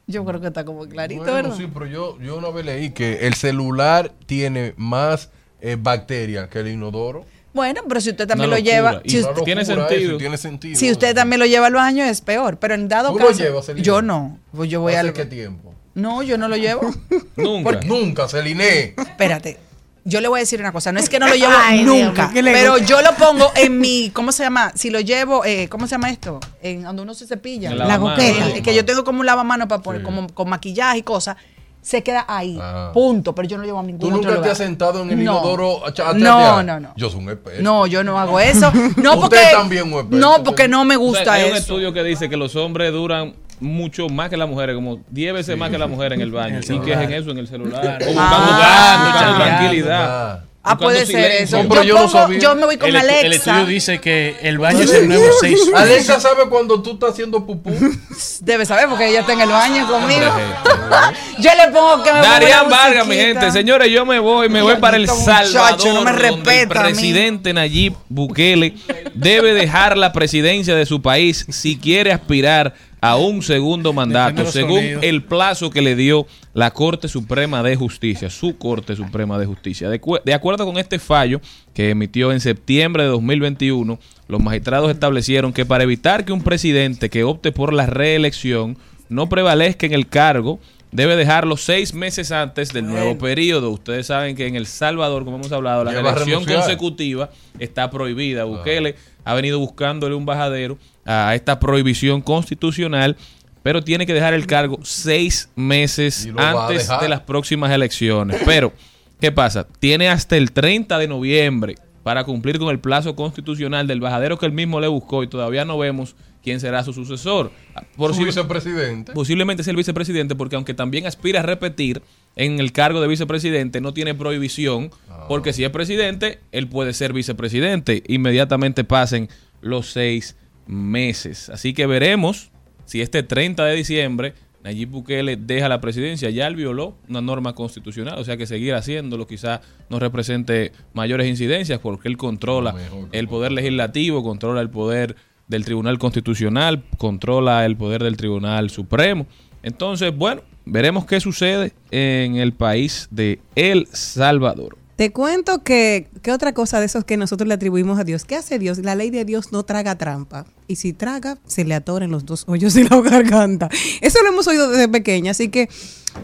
Yo creo que está como clarito, Bueno, ¿verdad? sí, pero yo, yo una vez leí que el celular tiene más eh, bacterias que el inodoro. Bueno, pero si usted también Una lo lleva, si usted, tiene sentido. eso, tiene sentido. si usted también lo lleva al baño es peor, pero en dado ¿Tú lo caso, llevas, Celina? yo no, pues yo voy ¿Hace al qué tiempo? No, yo no lo llevo. Nunca. Nunca, Celine. Espérate. Yo le voy a decir una cosa, no es que no lo llevo Ay, nunca, ¿qué le pero yo lo pongo en mi, ¿cómo se llama? Si lo llevo, eh, ¿cómo se llama esto? En donde uno se cepilla. La coqueta. El- que yo tengo como un lavamano para poner, Sí. como con maquillaje y cosas, se queda ahí, Ah. punto, pero yo no llevo a ningún ¿Tú otro nunca te lugar. has sentado en el No. inodoro a No, no, no. Yo soy un experto. No, yo no hago eso. No Usted porque también, un experto, No, porque no me O sea, gusta hay un eso. estudio que dice que los hombres duran mucho más que las mujeres, como 10 veces más que las mujeres en el baño. El ¿Y qué es en eso? En el celular. O Ah, buscando, jugando, buscando chateando. tranquilidad. Ah, puede ser eso. pero yo, yo no pongo- sabía. yo me voy con El, estu- el Alexa. estudio dice que el baño es el nuevo seis. Alexa sabe cuando tú estás haciendo pupú. Debe saber porque ella está en el baño conmigo. yo le pongo que me Darían Vargas, mi gente. Señores, yo me voy, me voy para El muchacho, Salvador. no me donde el presidente Nayib Bukele debe dejar la presidencia de su país si quiere aspirar a un segundo mandato, según sonidos. el plazo que le dio la Corte Suprema de Justicia, su Corte Suprema de Justicia. De acuerdo con este fallo que emitió en septiembre de 2021, los magistrados establecieron que para evitar que un presidente que opte por la reelección no prevalezca en el cargo, debe dejarlo seis meses antes del nuevo periodo. Ustedes saben que en El Salvador, como hemos hablado, la renunciar. consecutiva está prohibida. Bukele ha venido buscándole un bajadero a esta prohibición constitucional, pero tiene que dejar el cargo seis meses antes de las próximas elecciones. Pero, ¿qué pasa? Tiene hasta el 30 de noviembre para cumplir con el plazo constitucional del bajadero que él mismo le buscó y todavía no vemos quién será su sucesor. Por Su si- vicepresidente. Posiblemente sea el vicepresidente, porque aunque también aspira a repetir en el cargo de vicepresidente, no tiene prohibición, porque si es presidente, él puede ser vicepresidente. Inmediatamente pasen los seis meses. Así que veremos si este 30 de diciembre Nayib Bukele deja la presidencia. Ya él violó una norma constitucional, o sea que seguir haciéndolo quizá no represente mayores incidencias, porque él controla el poder legislativo, controla el poder del Tribunal Constitucional, controla el poder del Tribunal Supremo. Entonces, bueno, veremos qué sucede en el país de El Salvador. Te cuento que, que otra cosa de esos que nosotros le atribuimos a Dios. ¿Qué hace Dios? La ley de Dios no traga trampa. Y si traga, se le atoren los dos hoyos de la garganta. Eso lo hemos oído desde pequeña. Así que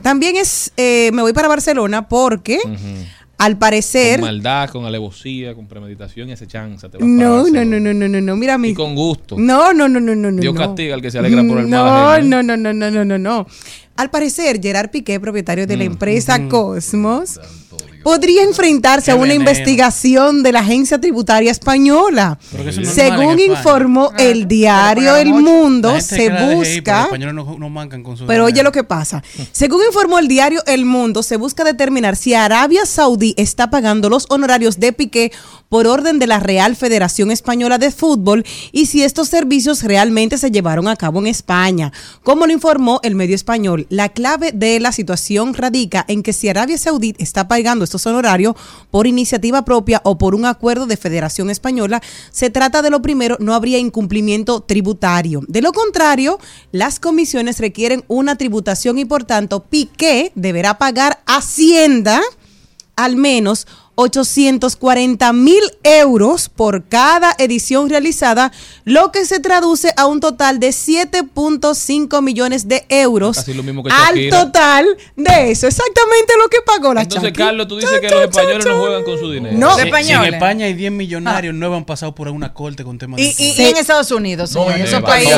también es, eh, me voy para Barcelona porque al parecer... Con maldad, con alevosía, con premeditación y acechanza. te No, no, no, no, no, no, no. Mira mi. Y con gusto. No, no, no, no, no, no. Dios no. castiga al que se alegra por el mal no, no, no, no, no, no, no. Al parecer, Gerard Piqué, propietario de la empresa Cosmos, podría enfrentarse a una veneno. investigación de la agencia tributaria española. Pero Según informó el diario El Mundo, se pero busca españoles no, no mancan con su pero oye lo que pasa. Según informó el diario El Mundo, se busca determinar si Arabia Saudí está pagando los honorarios de Piqué por orden de la Real Federación Española de Fútbol y si estos servicios realmente se llevaron a cabo en España. Como lo informó el medio español, la clave de la situación radica en que si Arabia Saudí está pagando estos honorarios por iniciativa propia o por un acuerdo de Federación Española, se trata de lo primero, no habría incumplimiento tributario. De lo contrario, las comisiones requieren una tributación y por tanto Piqué deberá pagar Hacienda al menos 840 mil euros por cada edición realizada, lo que se traduce a un total de 7.5 millones de euros lo mismo que al total de eso. Exactamente lo que pagó la Entonces, Shakira. Carlos, tú dices que los españoles no juegan con su dinero. No. Si- si españoles. en España hay 10 millonarios, nueve han pasado por una corte con temas de Y, y- en Estados Unidos, No, esos países.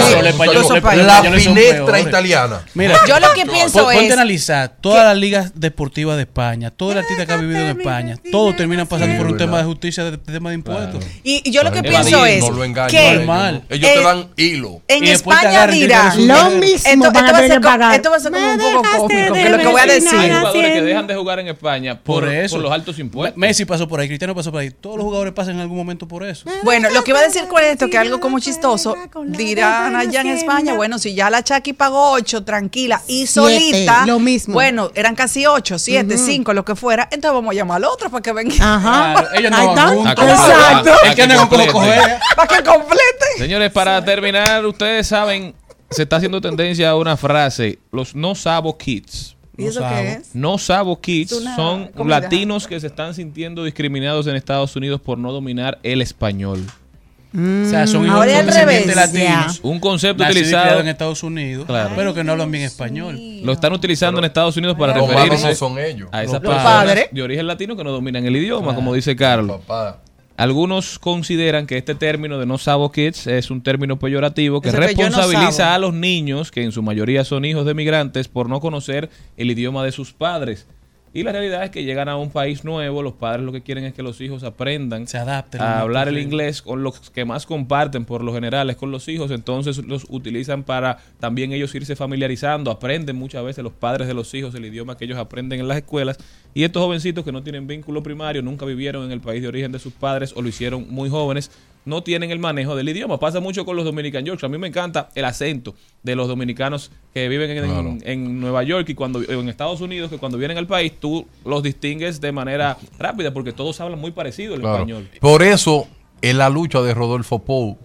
La finestra italiana. Mira, Yo lo que pienso pon- ponte es a analizar todas las ligas deportivas de España, todo el artista que ha vivido en España, todos terminan pasando Sí, por un verdad. tema de justicia, de, de tema de impuestos. Y, y yo lo que Evadir, pienso es No lo engañen. que. Normal. Ellos Eh, te dan hilo. en Y después te España su Lo mismo esto, van esto a va a ser que co- pagar. esto va a ser como un poco cómico, que lo que voy a decir. Hay jugadores que dejan de jugar en España por, Por eso. por los altos impuestos. Messi pasó por ahí, Cristiano pasó por ahí. Todos los jugadores pasan en algún momento por eso. Bueno, lo que iba a decir con esto, que algo como chistoso, dirán allá en España, bueno, si ya la Chucky pagó ocho, tranquila, y solita, lo mismo. bueno, eran casi ocho, siete, cinco, lo que fuera, entonces vamos a llamar al otro para que Ajá. Claro, ellos no van juntos. Exacto. Que coger. para que complete. Señores, para terminar, ustedes saben, se está haciendo tendencia a una frase, los no sabo kids. ¿Y eso sabo. qué es? No sabo kids una son latinos que se están sintiendo discriminados en Estados Unidos por no dominar el español. O sea, son hijos de latinos. Un concepto utilizado, en Estados Unidos, Claro. pero que no hablan bien español. lo están utilizando en Estados Unidos para Los referirse no son ellos. a esas Los personas padres. de origen latino que no dominan el idioma, como dice Carlos. Papá. Algunos consideran que este término de no sabo kids es un término peyorativo que no responsabiliza a los niños, que en su mayoría son hijos de migrantes, por no conocer el idioma de sus padres. Y la realidad es que llegan a un país nuevo, los padres lo que quieren es que los hijos aprendan Se adapten. a hablar el inglés con los que más comparten por lo general es con los hijos, entonces los utilizan para también ellos irse familiarizando, aprenden muchas veces los padres de los hijos el idioma que ellos aprenden en las escuelas y estos jovencitos que no tienen vínculo primario, nunca vivieron en el país de origen de sus padres o lo hicieron muy jóvenes, no tienen el manejo del idioma. Pasa mucho con los Dominican Yorks. A mí me encanta el acento de los dominicanos que viven en, Claro. en Nueva York y cuando en Estados Unidos, que cuando vienen al país tú los distingues de manera rápida porque todos hablan muy parecido el Claro. español. Por eso, en la lucha de Rodolfo Pou,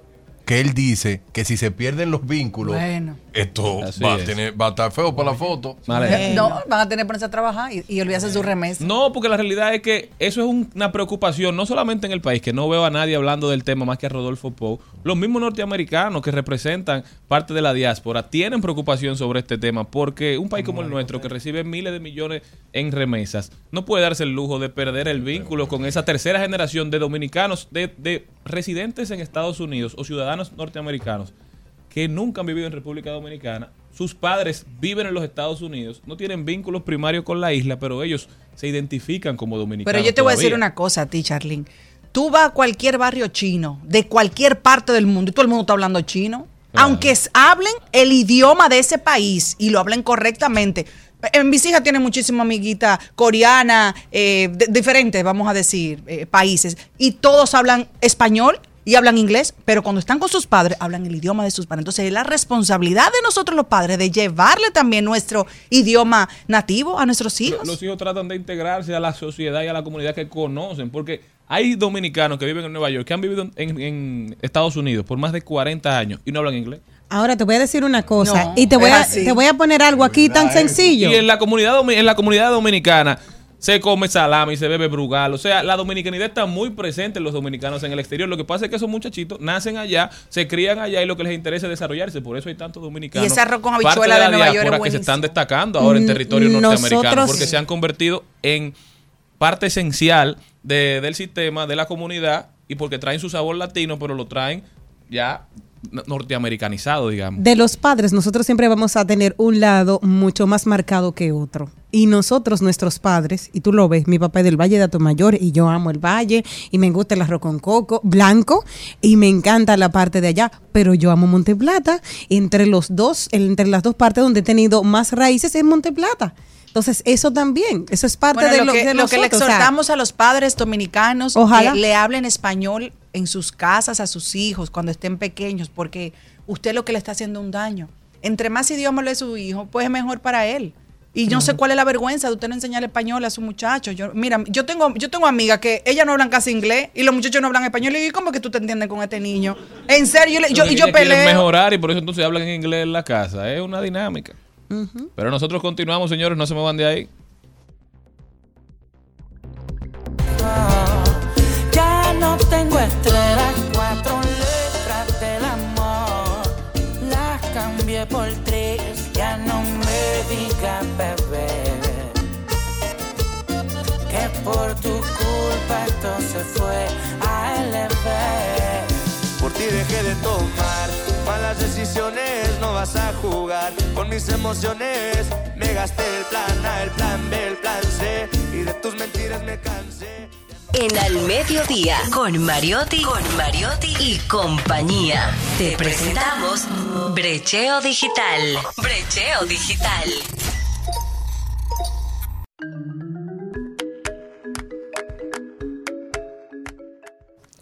que él dice que si se pierden los vínculos, Bueno. esto va a, tener, va a estar feo para la foto. Vale. No, van a tener que ponerse a trabajar y, y olvidarse su remesa. No, porque la realidad es que eso es un- una preocupación, no solamente en el país, que no veo a nadie hablando del tema más que a Rodolfo Pou. Los mismos norteamericanos que representan parte de la diáspora tienen preocupación sobre este tema, porque un país como el nuestro, que recibe miles de millones en remesas, no puede darse el lujo de perder el vínculo con esa tercera generación de dominicanos, de, de residentes en Estados Unidos o ciudadanos norteamericanos que nunca han vivido en República Dominicana. Sus padres viven en los Estados Unidos, no tienen vínculos primarios con la isla, pero ellos se identifican como dominicanos. Pero yo te voy a decir una cosa a ti, Charlene. Tú vas a cualquier barrio chino, de cualquier parte del mundo, y todo el mundo está hablando chino. Aunque hablen el idioma de ese país y lo hablen correctamente. En mis hijas tienen muchísimas amiguitas coreanas, eh, de- diferentes, vamos a decir, eh, países. Y todos hablan español y hablan inglés, pero cuando están con sus padres, hablan el idioma de sus padres. Entonces es la responsabilidad de nosotros los padres de llevarle también nuestro idioma nativo a nuestros hijos. Los hijos tratan de integrarse a la sociedad y a la comunidad que conocen, porque hay dominicanos que viven en Nueva York, que han vivido en, en Estados Unidos por más de 40 años y no hablan inglés. Ahora te voy a decir una cosa No, y te voy, a, te voy a poner algo aquí tan sencillo. Y en la comunidad en la comunidad dominicana se come salami, se bebe brugal. O sea, la dominicanidad está muy presente en los dominicanos en el exterior. Lo que pasa es que esos muchachitos nacen allá, se crían allá y lo que les interesa es desarrollarse. Por eso hay tantos dominicanos. Y ese arroz con habichuela de la Nueva York es que se están destacando ahora en territorio norteamericano porque se han convertido en parte esencial de- del sistema, de la comunidad y porque traen su sabor latino, pero lo traen ya norteamericanizado, digamos. De los padres, nosotros siempre vamos a tener un lado mucho más marcado que otro. Y nosotros, nuestros padres, y tú lo ves, mi papá es del Valle de Atomayor y yo amo el Valle y me gusta el arroz con coco blanco y me encanta la parte de allá, pero yo amo Monteplata. Entre los dos, entre las dos partes donde he tenido más raíces es Monteplata. Entonces, eso también, eso es parte Bueno, de lo, lo, que, de lo que le nosotros, o sea, exhortamos a los padres dominicanos Ojalá. que le hablen español en sus casas a sus hijos cuando estén pequeños, porque usted lo que le está haciendo un daño. Entre más idioma le su hijo, pues es mejor para él. Y no sé cuál es la vergüenza de usted no enseñar español a su muchacho. Yo, mira, yo tengo, yo tengo amigas que ellas no hablan casi inglés y los muchachos no hablan español. Y digo, ¿cómo que tú te entiendes con este niño? En serio, yo, le- yo, y yo peleo. mejorar y por eso entonces hablan en inglés en la casa. Es una dinámica. Pero nosotros continuamos, señores, no se me van de ahí. Ya no tengo estrellas, cuatro letras del amor. Las cambié por tres, ya no me digas bebé. Que por tu culpa esto se fue a LV. Por ti dejé de tomar malas decisiones, no vas a jugar con mis emociones. Me gasté el plan A, el plan B, el plan C y de tus mentiras me cansé. En Al Mediodía, con Mariotti, con Mariotti y compañía. Te presentamos Brecheo Digital. Brecheo Digital.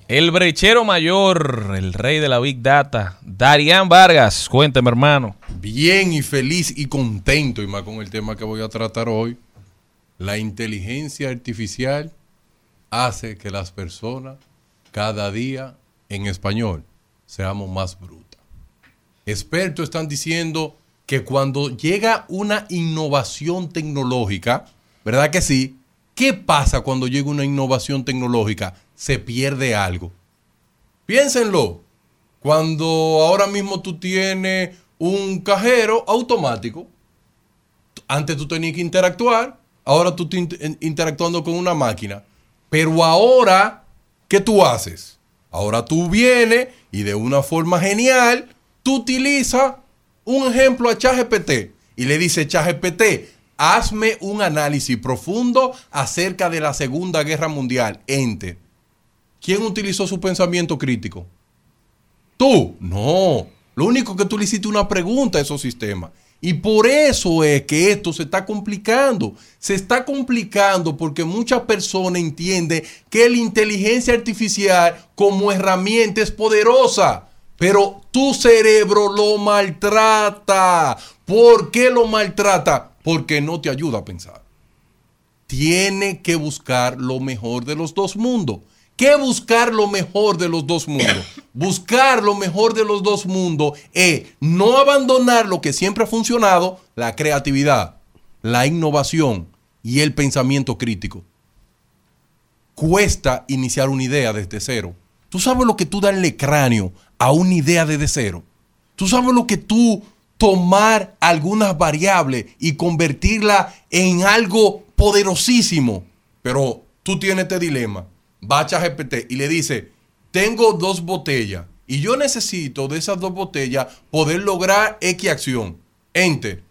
El brechero mayor, el rey de la Big Data, Darian Vargas. Cuénteme, hermano. Bien y feliz y contento, y más con el tema que voy a tratar hoy. La inteligencia artificial hace que las personas cada día en español seamos más brutas. Expertos están diciendo que cuando llega una innovación tecnológica, ¿verdad que sí? ¿Qué pasa cuando llega una innovación tecnológica? Se pierde algo. Piénsenlo. Cuando ahora mismo tú tienes un cajero automático, antes tú tenías que interactuar, ahora tú estás in- interactuando con una máquina. Pero ahora, ¿qué tú haces? Ahora tú vienes y de una forma genial, tú utilizas un ejemplo a ChatGPT y le dices, ChatGPT, hazme un análisis profundo acerca de la Segunda Guerra Mundial. Enter. ¿Quién utilizó su pensamiento crítico? Tú. No. Lo único que tú le hiciste una pregunta a esos sistemas. Y por eso es que esto se está complicando. Se está complicando porque muchas personas entienden que la inteligencia artificial como herramienta es poderosa. Pero tu cerebro lo maltrata. ¿Por qué lo maltrata? Porque no te ayuda a pensar. Tiene que buscar lo mejor de los dos mundos. ¿Qué buscar lo mejor de los dos mundos? Buscar lo mejor de los dos mundos es no abandonar lo que siempre ha funcionado, la creatividad, la innovación y el pensamiento crítico. Cuesta iniciar una idea desde cero. Tú sabes lo que tú darle cráneo a una idea desde cero. Tú sabes lo que tú tomar algunas variables y convertirla en algo poderosísimo. Pero tú tienes este dilema va a y le dice, tengo dos botellas y yo necesito de esas dos botellas poder lograr X acción. Enter.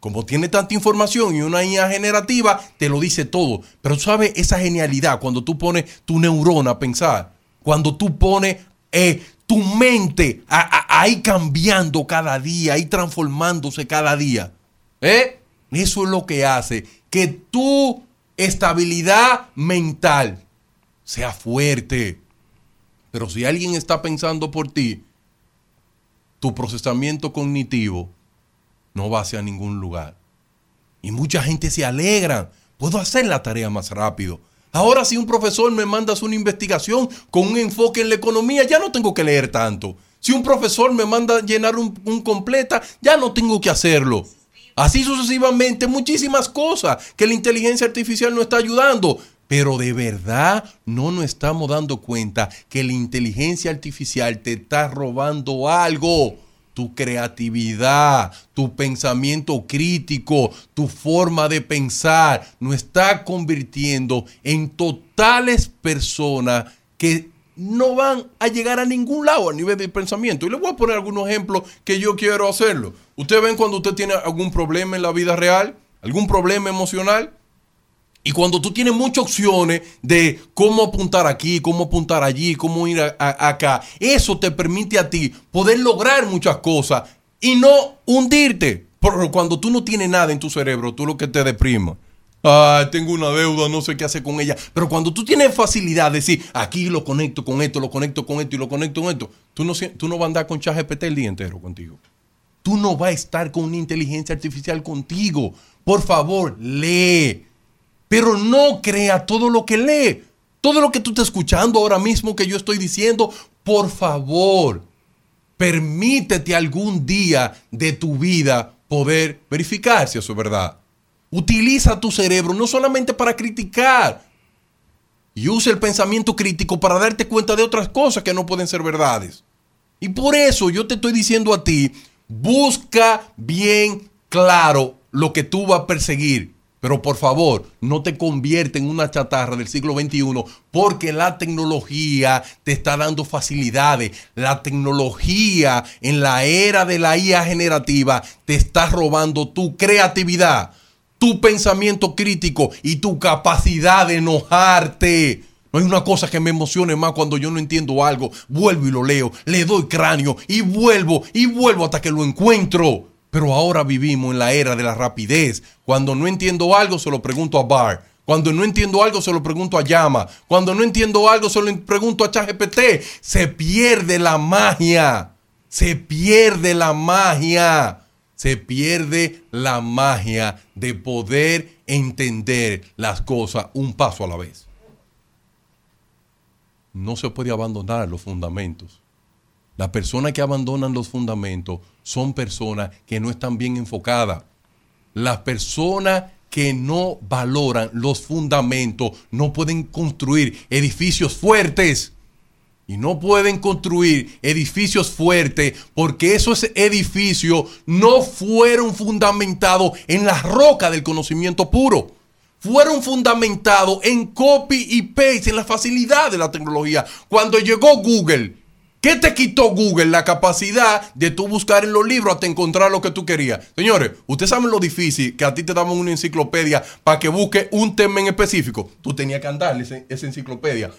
Como tiene tanta información y una IA generativa, te lo dice todo. Pero sabes esa genialidad cuando tú pones tu neurona a pensar, cuando tú pones eh, tu mente a- ahí cambiando cada día, ahí transformándose cada día. ¿Eh? Eso es lo que hace que tu estabilidad mental sea fuerte. Pero si alguien está pensando por ti, tu procesamiento cognitivo no va hacia ningún lugar. Y mucha gente se alegra. Puedo hacer la tarea más rápido. Ahora si un profesor me manda una investigación con un enfoque en la economía, ya no tengo que leer tanto. Si un profesor me manda llenar un, un completa, ya no tengo que hacerlo. Así sucesivamente, muchísimas cosas que la inteligencia artificial no está ayudando. Pero de verdad no nos estamos dando cuenta que la inteligencia artificial te está robando algo. Tu creatividad, tu pensamiento crítico, tu forma de pensar, nos está convirtiendo en totales personas que no van a llegar a ningún lado a nivel de pensamiento. Y les voy a poner algunos ejemplos que yo quiero hacerlo. Ustedes ven cuando usted tiene algún problema en la vida real, algún problema emocional, y cuando tú tienes muchas opciones de cómo apuntar aquí, cómo apuntar allí, cómo ir a- acá, eso te permite a ti poder lograr muchas cosas y no hundirte. Pero cuando tú no tienes nada en tu cerebro, tú lo que te deprima. Ay, tengo una deuda, no sé qué hacer con ella. Pero cuando tú tienes facilidad de decir, aquí lo conecto con esto, lo conecto con esto y lo conecto con esto, tú no, tú no vas a andar con ChatGPT el día entero contigo. Tú no vas a estar con una inteligencia artificial contigo. Por favor, lee. Pero no crea todo lo que lee. Todo lo que tú estás escuchando ahora mismo que yo estoy diciendo, por favor, permítete algún día de tu vida poder verificar si eso es verdad. Utiliza tu cerebro no solamente para criticar, y usa el pensamiento crítico para darte cuenta de otras cosas que no pueden ser verdades. Y por eso yo te estoy diciendo a ti, busca bien claro lo que tú vas a perseguir. Pero por favor, no te convierta en una chatarra del siglo XXI porque la tecnología te está dando facilidades. La tecnología en la era de la IA generativa te está robando tu creatividad, tu pensamiento crítico y tu capacidad de enojarte. No hay una cosa que me emocione más cuando yo no entiendo algo. Vuelvo y lo leo, le doy cráneo y vuelvo y vuelvo hasta que lo encuentro. Pero ahora vivimos en la era de la rapidez. Cuando no entiendo algo, se lo pregunto a Bar. Cuando no entiendo algo, se lo pregunto a Llama. Cuando no entiendo algo, se lo pregunto a ChatGPT. Se pierde la magia. Se pierde la magia. Se pierde la magia de poder entender las cosas un paso a la vez. No se puede abandonar los fundamentos. Las personas que abandonan los fundamentos son personas que no están bien enfocadas. Las personas que no valoran los fundamentos no pueden construir edificios fuertes. Y no pueden construir edificios fuertes porque esos edificios no fueron fundamentados en la roca del conocimiento puro. Fueron fundamentados en copy y paste, en la facilidad de la tecnología. Cuando llegó Google, ¿Qué te quitó Google la capacidad de tú buscar en los libros hasta encontrar lo que tú querías? Señores, ustedes saben lo difícil que a ti te daban una enciclopedia para que busque un tema en específico. Tú tenías que andarle esa enciclopedia.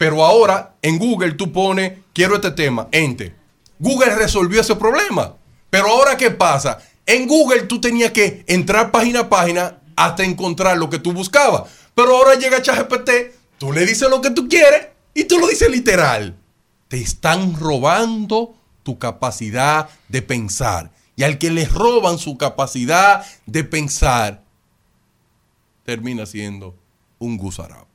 Pero ahora en Google tú pones, quiero este tema, ente. Google resolvió ese problema. Pero ahora, ¿qué pasa? En Google tú tenías que entrar página a página hasta encontrar lo que tú buscabas. Pero ahora llega ChatGPT, tú le dices lo que tú quieres y tú lo dices literal. Te están robando tu capacidad de pensar. Y al que le roban su capacidad de pensar, termina siendo un gusarapo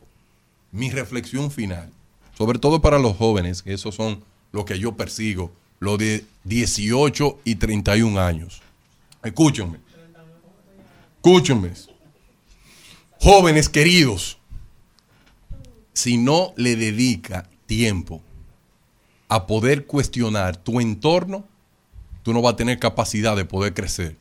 mi reflexión final, sobre todo para los jóvenes, que esos son lo que yo persigo, los de 18 y 31 años. Escúchenme. Escúchenme. Jóvenes queridos, si no le dedica tiempo a poder cuestionar tu entorno, tú no vas a tener capacidad de poder crecer.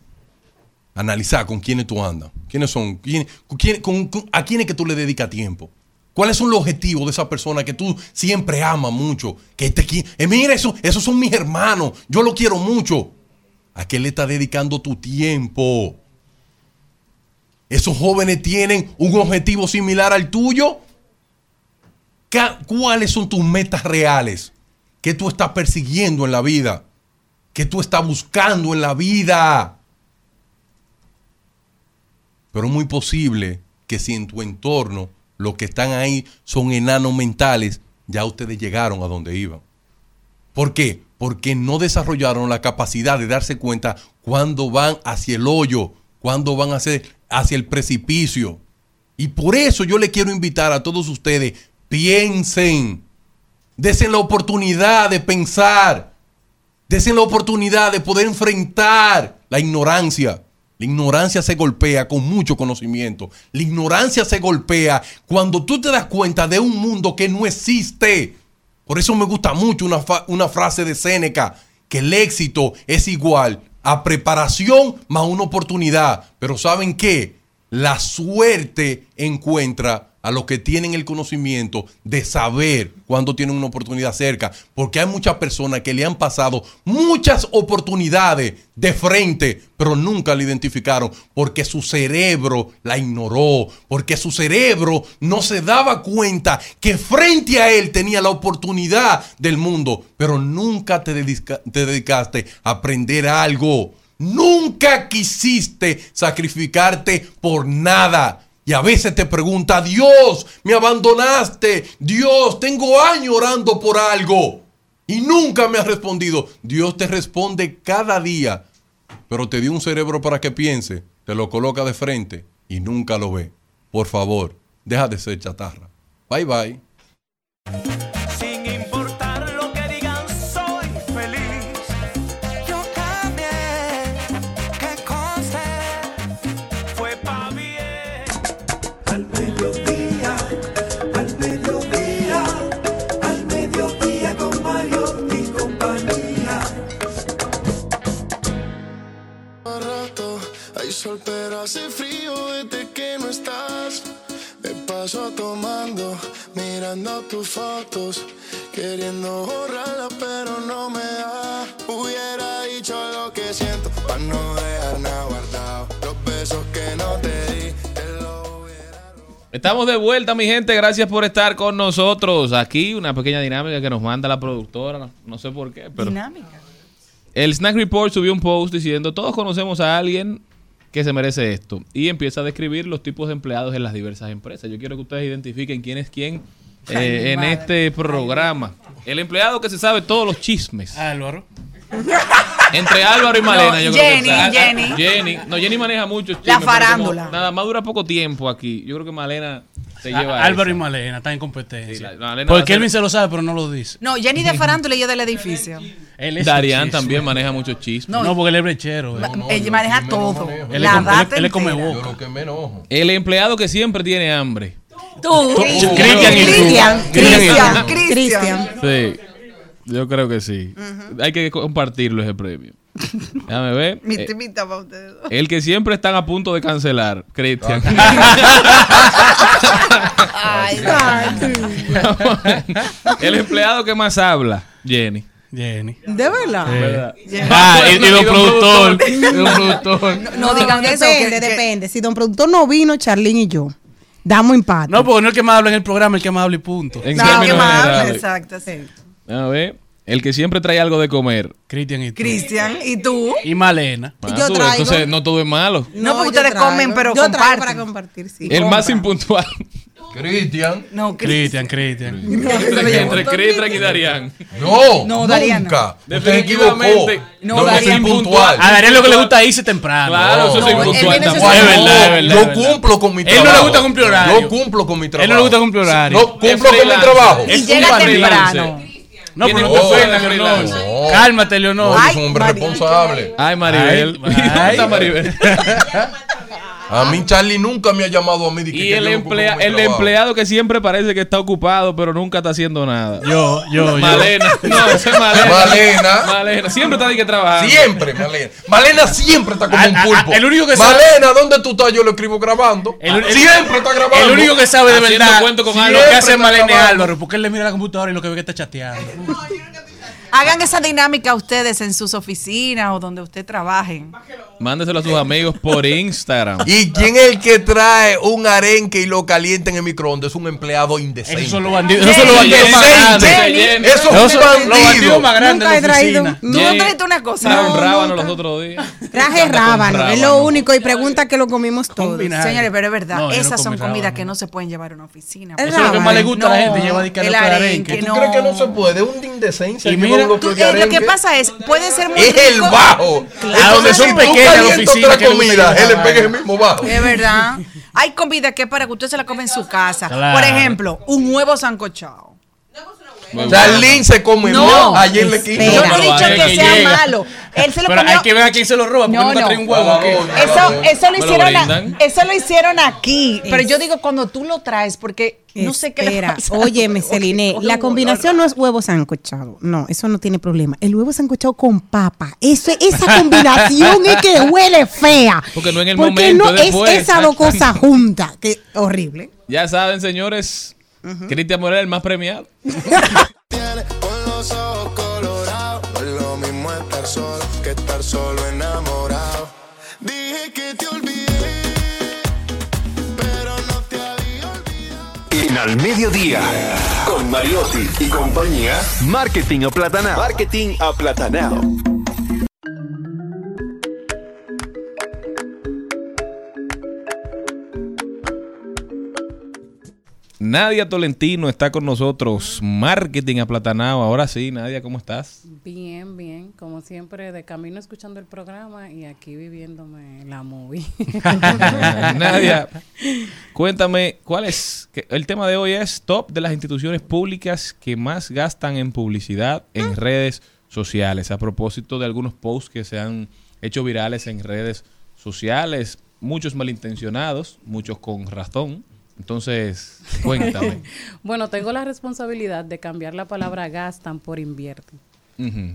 Analizar con quiénes tú andas, quiénes son, quién- quién- con- a quiénes que tú le dedicas tiempo. ¿Cuáles son los objetivos de esa persona que tú siempre amas mucho? Que te eh, mira, eso, esos son mis hermanos, yo lo quiero mucho. ¿A qué le estás dedicando tu tiempo? ¿Esos jóvenes tienen un objetivo similar al tuyo? ¿Cuáles son tus metas reales? ¿Qué tú estás persiguiendo en la vida? ¿Qué tú estás buscando en la vida? Pero es muy posible que si en tu entorno los que están ahí son enanos mentales, ya ustedes llegaron a donde iban. ¿Por qué? Porque no desarrollaron la capacidad de darse cuenta cuando van hacia el hoyo, cuando van hacia, hacia el precipicio. Y por eso yo le quiero invitar a todos ustedes, piensen, desen la oportunidad de pensar, desen la oportunidad de poder enfrentar la ignorancia. La ignorancia se golpea con mucho conocimiento. La ignorancia se golpea cuando tú te das cuenta de un mundo que no existe. Por eso me gusta mucho una, una frase de Séneca, que el éxito es igual a preparación más una oportunidad. Pero ¿saben qué? La suerte encuentra a los que tienen el conocimiento de saber cuándo tienen una oportunidad cerca. Porque hay muchas personas que le han pasado muchas oportunidades de frente, pero nunca la identificaron porque su cerebro la ignoró, porque su cerebro no se daba cuenta que frente a él tenía la oportunidad del mundo, pero nunca te, te dedicaste a aprender algo. Nunca quisiste sacrificarte por nada. Y a veces te pregunta, Dios, me abandonaste. Dios, tengo años orando por algo. Y nunca me has respondido. Dios te responde cada día. Pero te dio un cerebro para que piense. Te lo coloca de frente y nunca lo ve. Por favor, deja de ser chatarra. Bye bye. Mediodía, al mediodía con Mario y compañía. rato hay sol pero hace frío desde que no estás me paso tomando mirando tus fotos queriendo Estamos de vuelta, mi gente. Gracias por estar con nosotros. Aquí una pequeña dinámica que nos manda la productora. No, sé por qué, pero. Dinámica. El Snack Report subió un post diciendo: Todos conocemos a alguien que se merece esto. Y empieza a describir los tipos de empleados en las diversas empresas. Yo quiero que ustedes identifiquen quién es quién eh, Ay, en madre. este programa. El empleado que se sabe todos los chismes. Álvaro. Entre Álvaro y Malena, No, yo creo que está. Jenny. Jenny. No, Jenny maneja mucho La farándula. nada más dura poco tiempo aquí. Yo creo que Malena se lleva Álvaro esa. y Malena están en competencia. Sí, la- Porque ser- Elvin se lo sabe, pero no lo dice. No, Jenny de farándula y yo del edificio. Él es Darian chisme. también maneja muchos chismes. No, porque él es brechero. eh. Ella maneja todo. Él él- él es come boca. Lo que me enojo. El empleado que siempre tiene hambre. Tú. Cristian y tú. Cristian, Cristian. Cristian, Cristian. Sí, yo creo que sí. Hay que compartirlo ese premio. Déjame ver. Mi Eh, timita para ustedes. dos. el que siempre están a punto de cancelar, Cristian. Ay, el empleado que más habla. Jenny. Jenny. ¿De verdad? Eh. ¿Verdad? Ah, y, y don productor. y don productor. No digan eso, depende, que- depende. Si don productor no vino, Charlene y yo. Damos empate. No, porque no es el que más habla en el programa, el que más habla y punto. En No, términos que más, generales. exacto, sí. A ver, el que siempre trae algo de comer. Cristian y tú. Cristian, ¿y tú? Y Malena. Ah, yo tú, traigo. Entonces no todo es malo. No, porque yo ustedes traigo. comen, pero Yo traigo comparten. para compartir, sí. El más compra. impuntual. Cristian. No, Cristian. Cristian, Cristian. Entre Cristian y Darían. No, No, Dariana. nunca. Definitivamente. No, No, es Dariana. impuntual. A Darían lo que le gusta es irse temprano. Claro, eso No, es impuntual Es verdad, es verdad. Yo es cumplo con mi Él no le trabajo. gusta cumplir horario. Yo cumplo con mi trabajo. Él no le gusta cumplir horario. No cumplo Es con mi trabajo. Es Y llega temprano. No, pero no te ofendas, Leonor. No. Cálmate, Leonor. No, Ay, es un hombre María. responsable. Ay, Maribel. Ay, ¿Dónde ay. está Maribel? A mí Charlie nunca me ha llamado a mí. de que- Y que el, yo no emplea- el empleado que siempre parece que está ocupado, pero nunca está haciendo nada. Yo, yo, yo. Malena. No, ese es Malena. Malena. Malena. Siempre está ahí que trabajar. Siempre, Malena. Malena siempre está como Ah, un ah, pulpo. ah, el único que sabe- Malena, ¿dónde tú estás? Yo lo escribo grabando. El- el- siempre está grabando. El único que sabe de verdad cuento con lo Álvaro. que hace Malena grabando. Álvaro, porque él le mira la computadora y lo que ve que está chateando. Hagan esa dinámica ustedes en sus oficinas o donde ustedes trabajen. Mándeselo a sus amigos por Instagram. ¿Y quién es el que trae un arenque y lo calienta en el microondas? Es un empleado indecente. Esos son los bandidos, los bandidos más grandes. Eso es Esos un son los bandidos bandido. más grandes Nunca de he la traído. oficina. ¿Tú no trajiste una cosa? Trajo un rábano los otros días. Traje rábano, es lo único. Y pregunta que lo comimos todos. Señores, pero es verdad, No, yo no esas son comidas rábano. que no se pueden llevar a una oficina. El Eso es lo que más le gusta a la gente, lleva a dedicarle el arenque. ¿Tú no. crees que no se puede? Un de indecencia. Y mira, un de eh, lo que pasa es, puede ser muy Es el bajo. A donde son pequeñas las oficinas comida, él le pega el mismo bajo. Es verdad. Hay comida que es para que usted se la come en su casa. Claro. Por ejemplo, un huevo sancochado. Charlene se come No. no, ayer le Espera. Yo no he dicho que que sea llega. malo. Él se lo Pero comió. hay que ver a quién se lo roba, porque No, nunca no. trae un huevo. ¿qué? Eso, eso lo ¿Me lo hicieron, a- eso lo hicieron aquí. Pero yo digo cuando tú lo traes, porque no sé qué Espera, óyeme, Celine, la combinación no es huevo sancochado. No, eso no tiene problema. El huevo sancochado con papa. Eso, esa combinación es que huele fea. Porque no en el Porque momento, no es después. es esas dos cosas juntas. Que horrible. Ya saben, señores. Cristian Morel, el más premiado. Tiene con los ojos colorados. No es lo mismo estar solo que estar solo enamorado. Dije que te olvidé, pero no te había olvidado. En Al Mediodía, con Mariotti y compañía, Marketing aplatanado. Marketing Aplatanado. Nadia Tolentino está con nosotros. Marketing aplatanado. Ahora sí, Nadia, ¿cómo estás? Bien, bien, como siempre, de camino escuchando el programa y aquí viviéndome la movie. Nadia, cuéntame, ¿cuál es? El tema de hoy es top de las instituciones públicas que más gastan en publicidad en redes sociales. A propósito de algunos posts que se han hecho virales en redes sociales, muchos malintencionados, muchos con razón. Entonces, cuéntame. bueno, tengo la responsabilidad de cambiar la palabra gastan por invierten,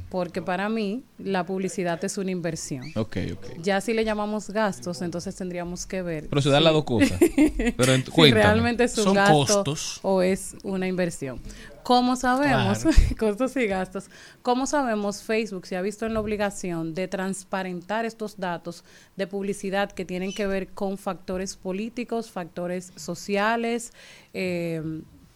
Porque para mí la publicidad es una inversión. Ok, ok. Ya si le llamamos gastos, entonces tendríamos que ver. Pero se dan si- las dos cosas. Pero ent- si cuéntame. realmente es un Son gasto costos. o es una inversión. ¿Cómo sabemos? costos y gastos. ¿Cómo sabemos? Facebook se ha visto en la obligación de transparentar estos datos de publicidad que tienen que ver con factores políticos, factores sociales, eh,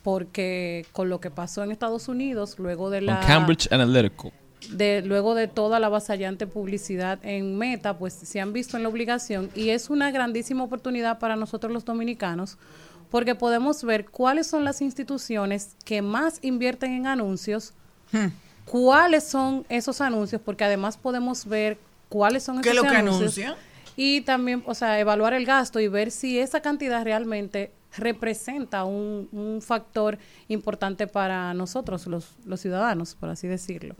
porque con lo que pasó en Estados Unidos, luego de Con la Cambridge Analytica. de luego de toda la avasallante publicidad en Meta, pues se han visto en la obligación y es una grandísima oportunidad para nosotros los dominicanos porque podemos ver cuáles son las instituciones que más invierten en anuncios, cuáles son esos anuncios, porque además podemos ver cuáles son ¿Qué es esos lo que anuncia? y también, o sea, evaluar el gasto y ver si esa cantidad realmente representa un, un factor importante para nosotros, los, los ciudadanos, por así decirlo.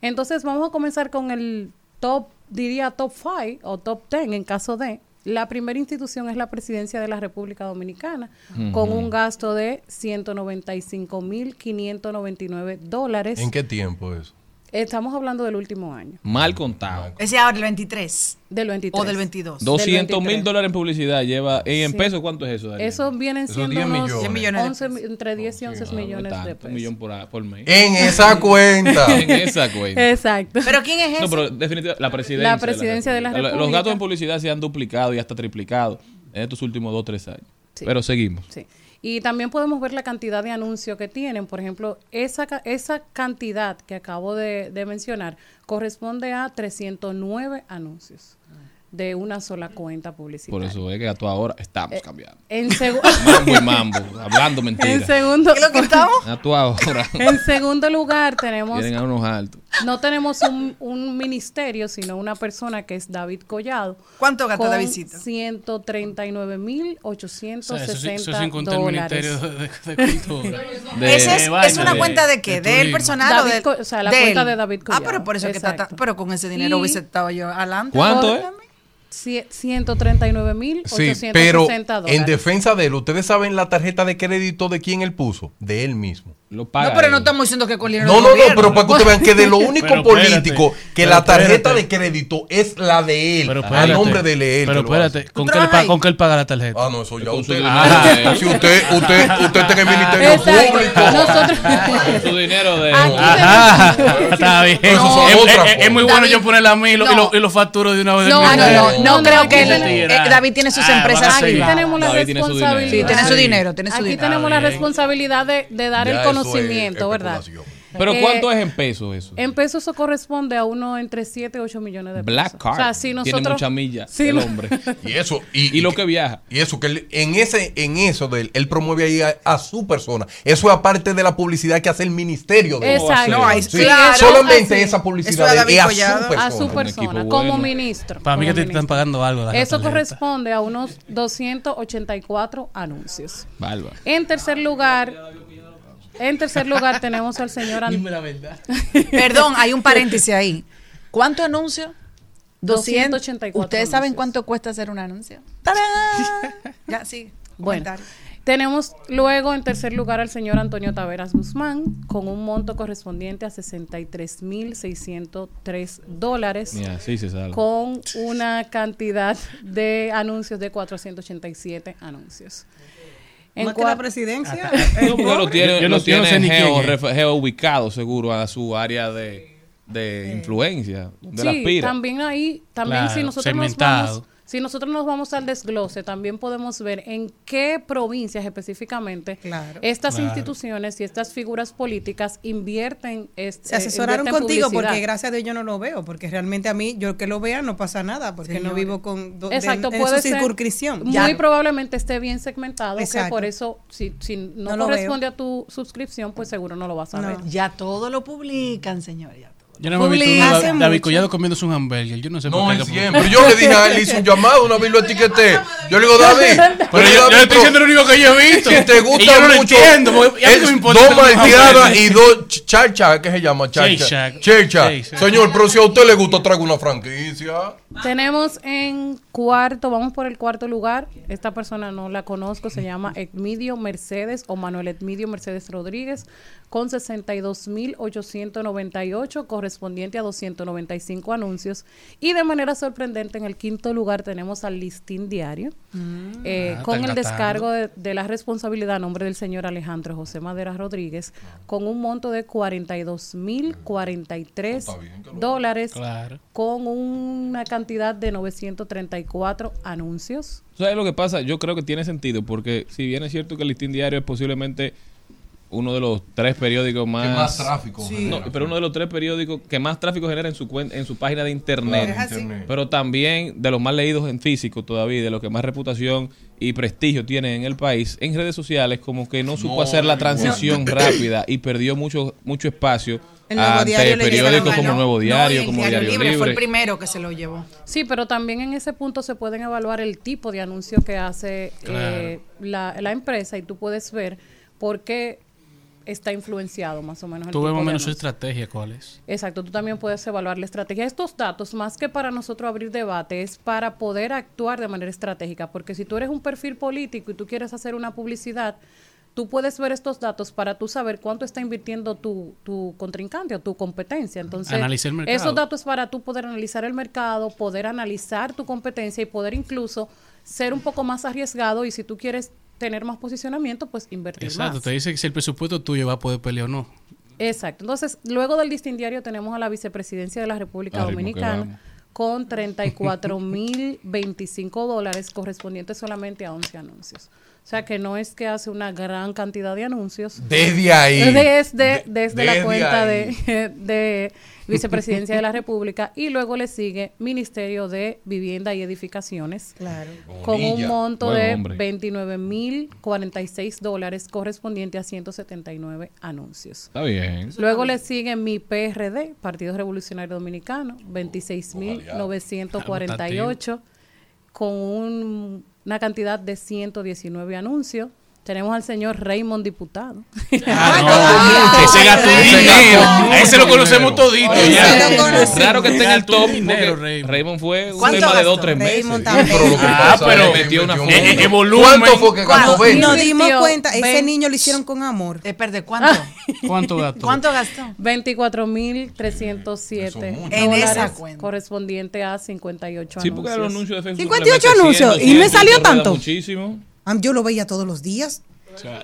Entonces, vamos a comenzar con el top, diría top 5 o top 10 en caso de. La primera institución es la Presidencia de la República Dominicana, con un gasto de 195.599 dólares. ¿En qué tiempo es? Estamos hablando del último año. Mal contado. Ese ahora el 23. Del 23. O del 22. 200 mil 23. dólares en publicidad lleva. ¿Y en Sí. pesos cuánto es eso, Daniel? Eso vienen siendo 10 unos millones. 10 millones de 11 mi- entre 10 y 11 millones de Tanto, pesos. Un millón por, por mes. En esa cuenta. en esa cuenta. Exacto. ¿Pero quién es No, ese? pero definitivamente la presidencia. La presidencia de la Los República. gastos en publicidad se han duplicado y hasta triplicado en estos últimos dos o tres años. Sí. Pero seguimos. Sí. Y también podemos ver la cantidad de anuncios que tienen. Por ejemplo, esa, esa cantidad que acabo de, de mencionar corresponde a 309 anuncios de una sola cuenta publicitaria. Por eso es que a toda hora estamos Eh, cambiando. En, Mambo y mambo, hablando en mentiras. segundo, A toda hora. en segundo lugar tenemos a unos altos. no tenemos un, un ministerio, sino una persona que es David Collado. ¿Cuánto gasta Davidcito? 139.860 O sea, eso sí- eso sin contar el dólares. Ministerio de- de- de Cultura. De- ¿Ese es, de es una de- cuenta de qué? de ¿De él personal o David de, Co- o sea, la de cuenta él? de David Ah, Collado. pero por eso que está, pero con ese dinero Y- hubiese estado yo adelante. ¿Cuánto es? Cie- 139.860 Sí, pero en defensa de él, ¿ustedes saben la tarjeta de crédito de quién él puso? De él mismo. Lo No, pero no estamos diciendo que con dinero No, no, no, pero para que ustedes vean que de lo único Pero espérate, político que la tarjeta espérate. de crédito es la de él, Pero a espérate, nombre de él. Pero espérate, ¿con qué, él ¿con qué él paga la tarjeta? Ah, no, eso ya usted. Ah, si usted, usted, usted está en el Ministerio Exacto. Público. Nosotros- Su dinero de. Aquí Ajá, está bien. Es, otras es- es muy bueno yo ponerla a mí y lo, y lo- No. y lo facturo de una vez. No, Ah, no, no, no, No, creo que él- eh, David tiene sus Ah, empresas Aquí tenemos la David tiene su dinero. responsabilidad. Sí, tiene su dinero, tiene su Aquí tenemos la responsabilidad de, de dar el es conocimiento, ¿verdad? Pero Eh, ¿cuánto es en pesos eso? En pesos eso corresponde a uno entre 7 y 8 millones de pesos. Black Card. O sea, si nosotros... Tiene mucha milla Sí, el no- hombre. Y eso, y, Y lo que viaja. Y eso, que él- en ese, en eso de él, él promueve ahí a, a su persona. Eso es aparte de la publicidad que hace el ministerio de. Exacto. No, hay- Sí, claro, solamente así. esa Eso publicidad es de él a su persona. a su persona, como bueno. ministro. Para mí que te están pagando algo. Eso tarjeta. corresponde a unos 284 anuncios. Bárbaro. En tercer lugar, en tercer lugar tenemos al señor An- Dime la verdad. Perdón, hay un paréntesis ahí. ¿Cuánto anuncio? 284 ¿Ustedes saben cuánto cuesta hacer un anuncio? ¡Tarán! Ya, sí. Bueno, comentario. tenemos luego en tercer lugar al señor Antonio Taveras Guzmán con un monto correspondiente a 63.603 dólares. Mira, sí se sale. con una cantidad de anuncios de 487 anuncios. En Más que la presidencia. No, lo tiene, Yo no- lo yo no sé tiene ni geo, ref- geoubicado seguro a su área de, de influencia, Sí, también ahí, también Claro, si nosotros nos vamos, si nosotros nos vamos al desglose, también podemos ver en qué provincias específicamente Claro. estas Claro. instituciones y estas figuras políticas invierten este, Se asesoraron invierten contigo publicidad. porque gracias a Dios yo no lo veo, porque realmente a mí, yo que lo vea no pasa nada, porque no vivo con do- de- Exacto, en puede su ser circunscripción. Muy Ya. probablemente esté bien segmentado, que Exacto. por eso, si, si no, No lo corresponde a tu suscripción, pues seguro no lo vas a No. ver. Ya todo lo publican, señores. ya. Yo no me he visto uno David. Collado comiéndose un hamburger. Yo no sé No, por él qué. siempre. Yo le dije a él, hice un llamado, una vez lo etiqueté. Yo le digo, David. Pero yo, le estoy diciendo lo único que yo he visto. Si te Y gusta yo no lo mucho, entiendo. dos malteadas y dos ch- charcha, ¿qué se llama? Charcha. Charcha. Señor, pero si a usted le gusta, traiga una franquicia. Tenemos en cuarto, vamos por el cuarto lugar. Esta persona no la conozco, se llama Edmidio Mercedes o Manuel Edmidio Mercedes Rodríguez, con 62.898, correspondiente a 295 anuncios. Y de manera sorprendente, en el quinto lugar tenemos al Listín Diario, eh, Ah, con el descargo de, de la responsabilidad a nombre del señor Alejandro José Madera Rodríguez, con un monto de 42.043 dólares Claro. con una cantidad de 934 anuncios. ¿Sabes lo que pasa? Yo creo que tiene sentido, porque si bien es cierto que el Listín Diario es posiblemente uno de los tres periódicos más... más tráfico No, genera. pero uno de los tres periódicos que más tráfico genera en su, cuen- en su página de internet. Internet. Pero también de los más leídos en físico todavía, de los que más reputación y prestigio tienen en el país, en redes sociales como que no supo No, hacer la no. transición rápida y perdió mucho mucho espacio El Nuevo ante Diario periódicos como mano. Nuevo Diario, el como Diario Diario Libre Libre. fue el primero que se lo llevó. Sí, pero también en ese punto se pueden evaluar el tipo de anuncio que hace eh, la, la empresa y tú puedes ver por qué está influenciado más o menos el Tú tipo ves más o de menos su estrategia, ¿cuál es? Exacto, tú también puedes evaluar la estrategia. Estos datos, más que para nosotros abrir debate, es para poder actuar de manera estratégica, porque si tú eres un perfil político y tú quieres hacer una publicidad, tú puedes ver estos datos para tú saber cuánto está invirtiendo tu, tu contrincante o tu competencia. Entonces, el mercado. esos datos para tú poder analizar el mercado, poder analizar tu competencia y poder incluso ser un poco más arriesgado y si tú quieres tener más posicionamiento, pues invertir Exacto, más. te dice que si el presupuesto tuyo va a poder pelear o no. Exacto. Entonces, luego del listín diario tenemos a la vicepresidencia de la República que Dominicana con 34 mil 25 dólares correspondientes solamente a 11 anuncios. O sea que no es que hace una gran cantidad de anuncios. Desde ahí. Desde, desde, desde la cuenta ahí. de, de Vicepresidencia de la República y luego le sigue Ministerio de Vivienda y Edificaciones. Claro. Con un monto Buen de hombre. 29 mil 46 dólares correspondiente a 179 anuncios. Está bien. Luego le sigue mi PRD, Partido Revolucionario Dominicano, 26.948, con un- una cantidad de 119 anuncios. Tenemos al señor Raymond Diputado. Ah, no. Ese gastó Ese dinero. A ese lo conocemos todito. Oye, ya. Raro que esté en el top dinero, Raymond. Raymond fue un ¿Cuánto tema de dos o tres meses. Raymond también. Pero lo que Ah, pero- metió una eh, foto. eh, eh, volumen. ¿Cuánto fue que gastó? Veinte. Nos dimos cuenta, ese niño lo hicieron con amor. Espérate, ¿cuánto? ¿Cuánto gastó? ¿Cuánto gastó? 24.307 En dólares esa cuenta. correspondiente a 58 Sí, porque anuncios. los anuncios de Facebook. 58 le mete anuncios, 100, y me 200, salió tanto. Muchísimo. Yo lo veía todos los días.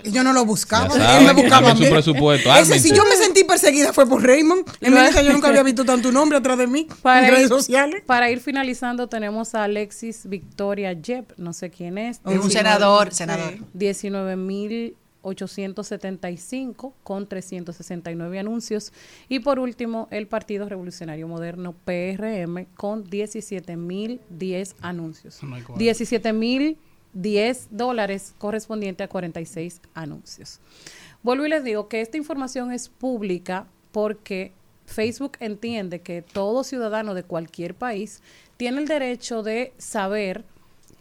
Yo no lo buscaba, él me buscaba a dame su mí. presupuesto, Ese, si yo me sentí perseguida fue por Raymond. En mi vida yo nunca había visto tanto nombre atrás de mí Para en ir, redes sociales. para ir finalizando, tenemos a Alexis Victoria Jeb, no sé quién es. Es un senador, senador. 19.875 con 369 anuncios. Y por último, el Partido Revolucionario Moderno, PRM, con 17.010 anuncios. 17.010 dólares correspondiente a 46 anuncios. Vuelvo y les digo que esta información es pública porque Facebook entiende que todo ciudadano de cualquier país tiene el derecho de saber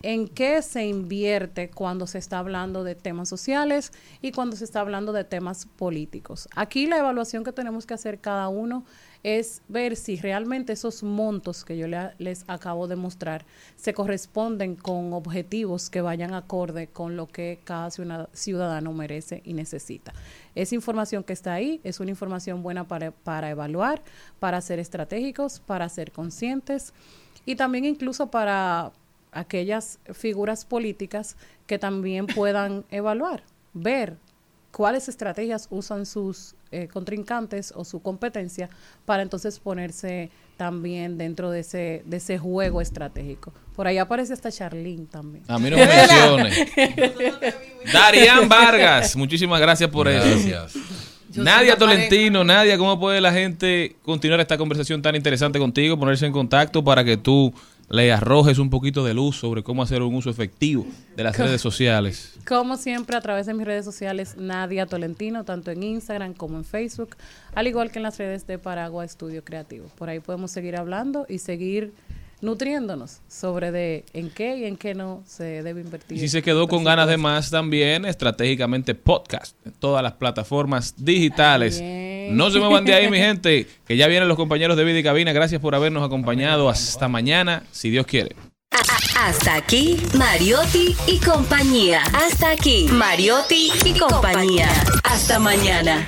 en qué se invierte cuando se está hablando de temas sociales y cuando se está hablando de temas políticos. Aquí la evaluación que tenemos que hacer cada uno es ver si realmente esos montos que yo le- les acabo de mostrar se corresponden con objetivos que vayan acorde con lo que cada ciudad- ciudadano merece y necesita. Esa información que está ahí es una información buena para, para evaluar, para ser estratégicos, para ser conscientes y también incluso para aquellas figuras políticas que también puedan evaluar, ver cuáles estrategias usan sus eh, contrincantes o su competencia para entonces ponerse también dentro de ese, de ese juego estratégico. Por ahí aparece hasta Charlene también. A mí no me menciones. Darian Vargas, muchísimas gracias por eso. Gracias. Nadia Tolentino, Nadia, ¿cómo puede la gente continuar esta conversación tan interesante contigo, ponerse en contacto para que tú le arrojes un poquito de luz sobre cómo hacer un uso efectivo de las redes sociales? Como siempre, a través de mis redes sociales, Nadia Tolentino, tanto en Instagram como en Facebook, al igual que en las redes de Paragua Estudio Creativo. Por ahí podemos seguir hablando y seguir nutriéndonos sobre de en qué y en qué no se debe invertir. Y si se quedó con ganas de más también, estratégicamente podcast en todas las plataformas digitales. Bien. No se muevan de ahí, mi gente, que ya vienen los compañeros de Vida y Cabina. Gracias por habernos acompañado. Hasta mañana, si Dios quiere. Hasta aquí, Mariotti y compañía. Hasta aquí, Mariotti y compañía. Hasta mañana.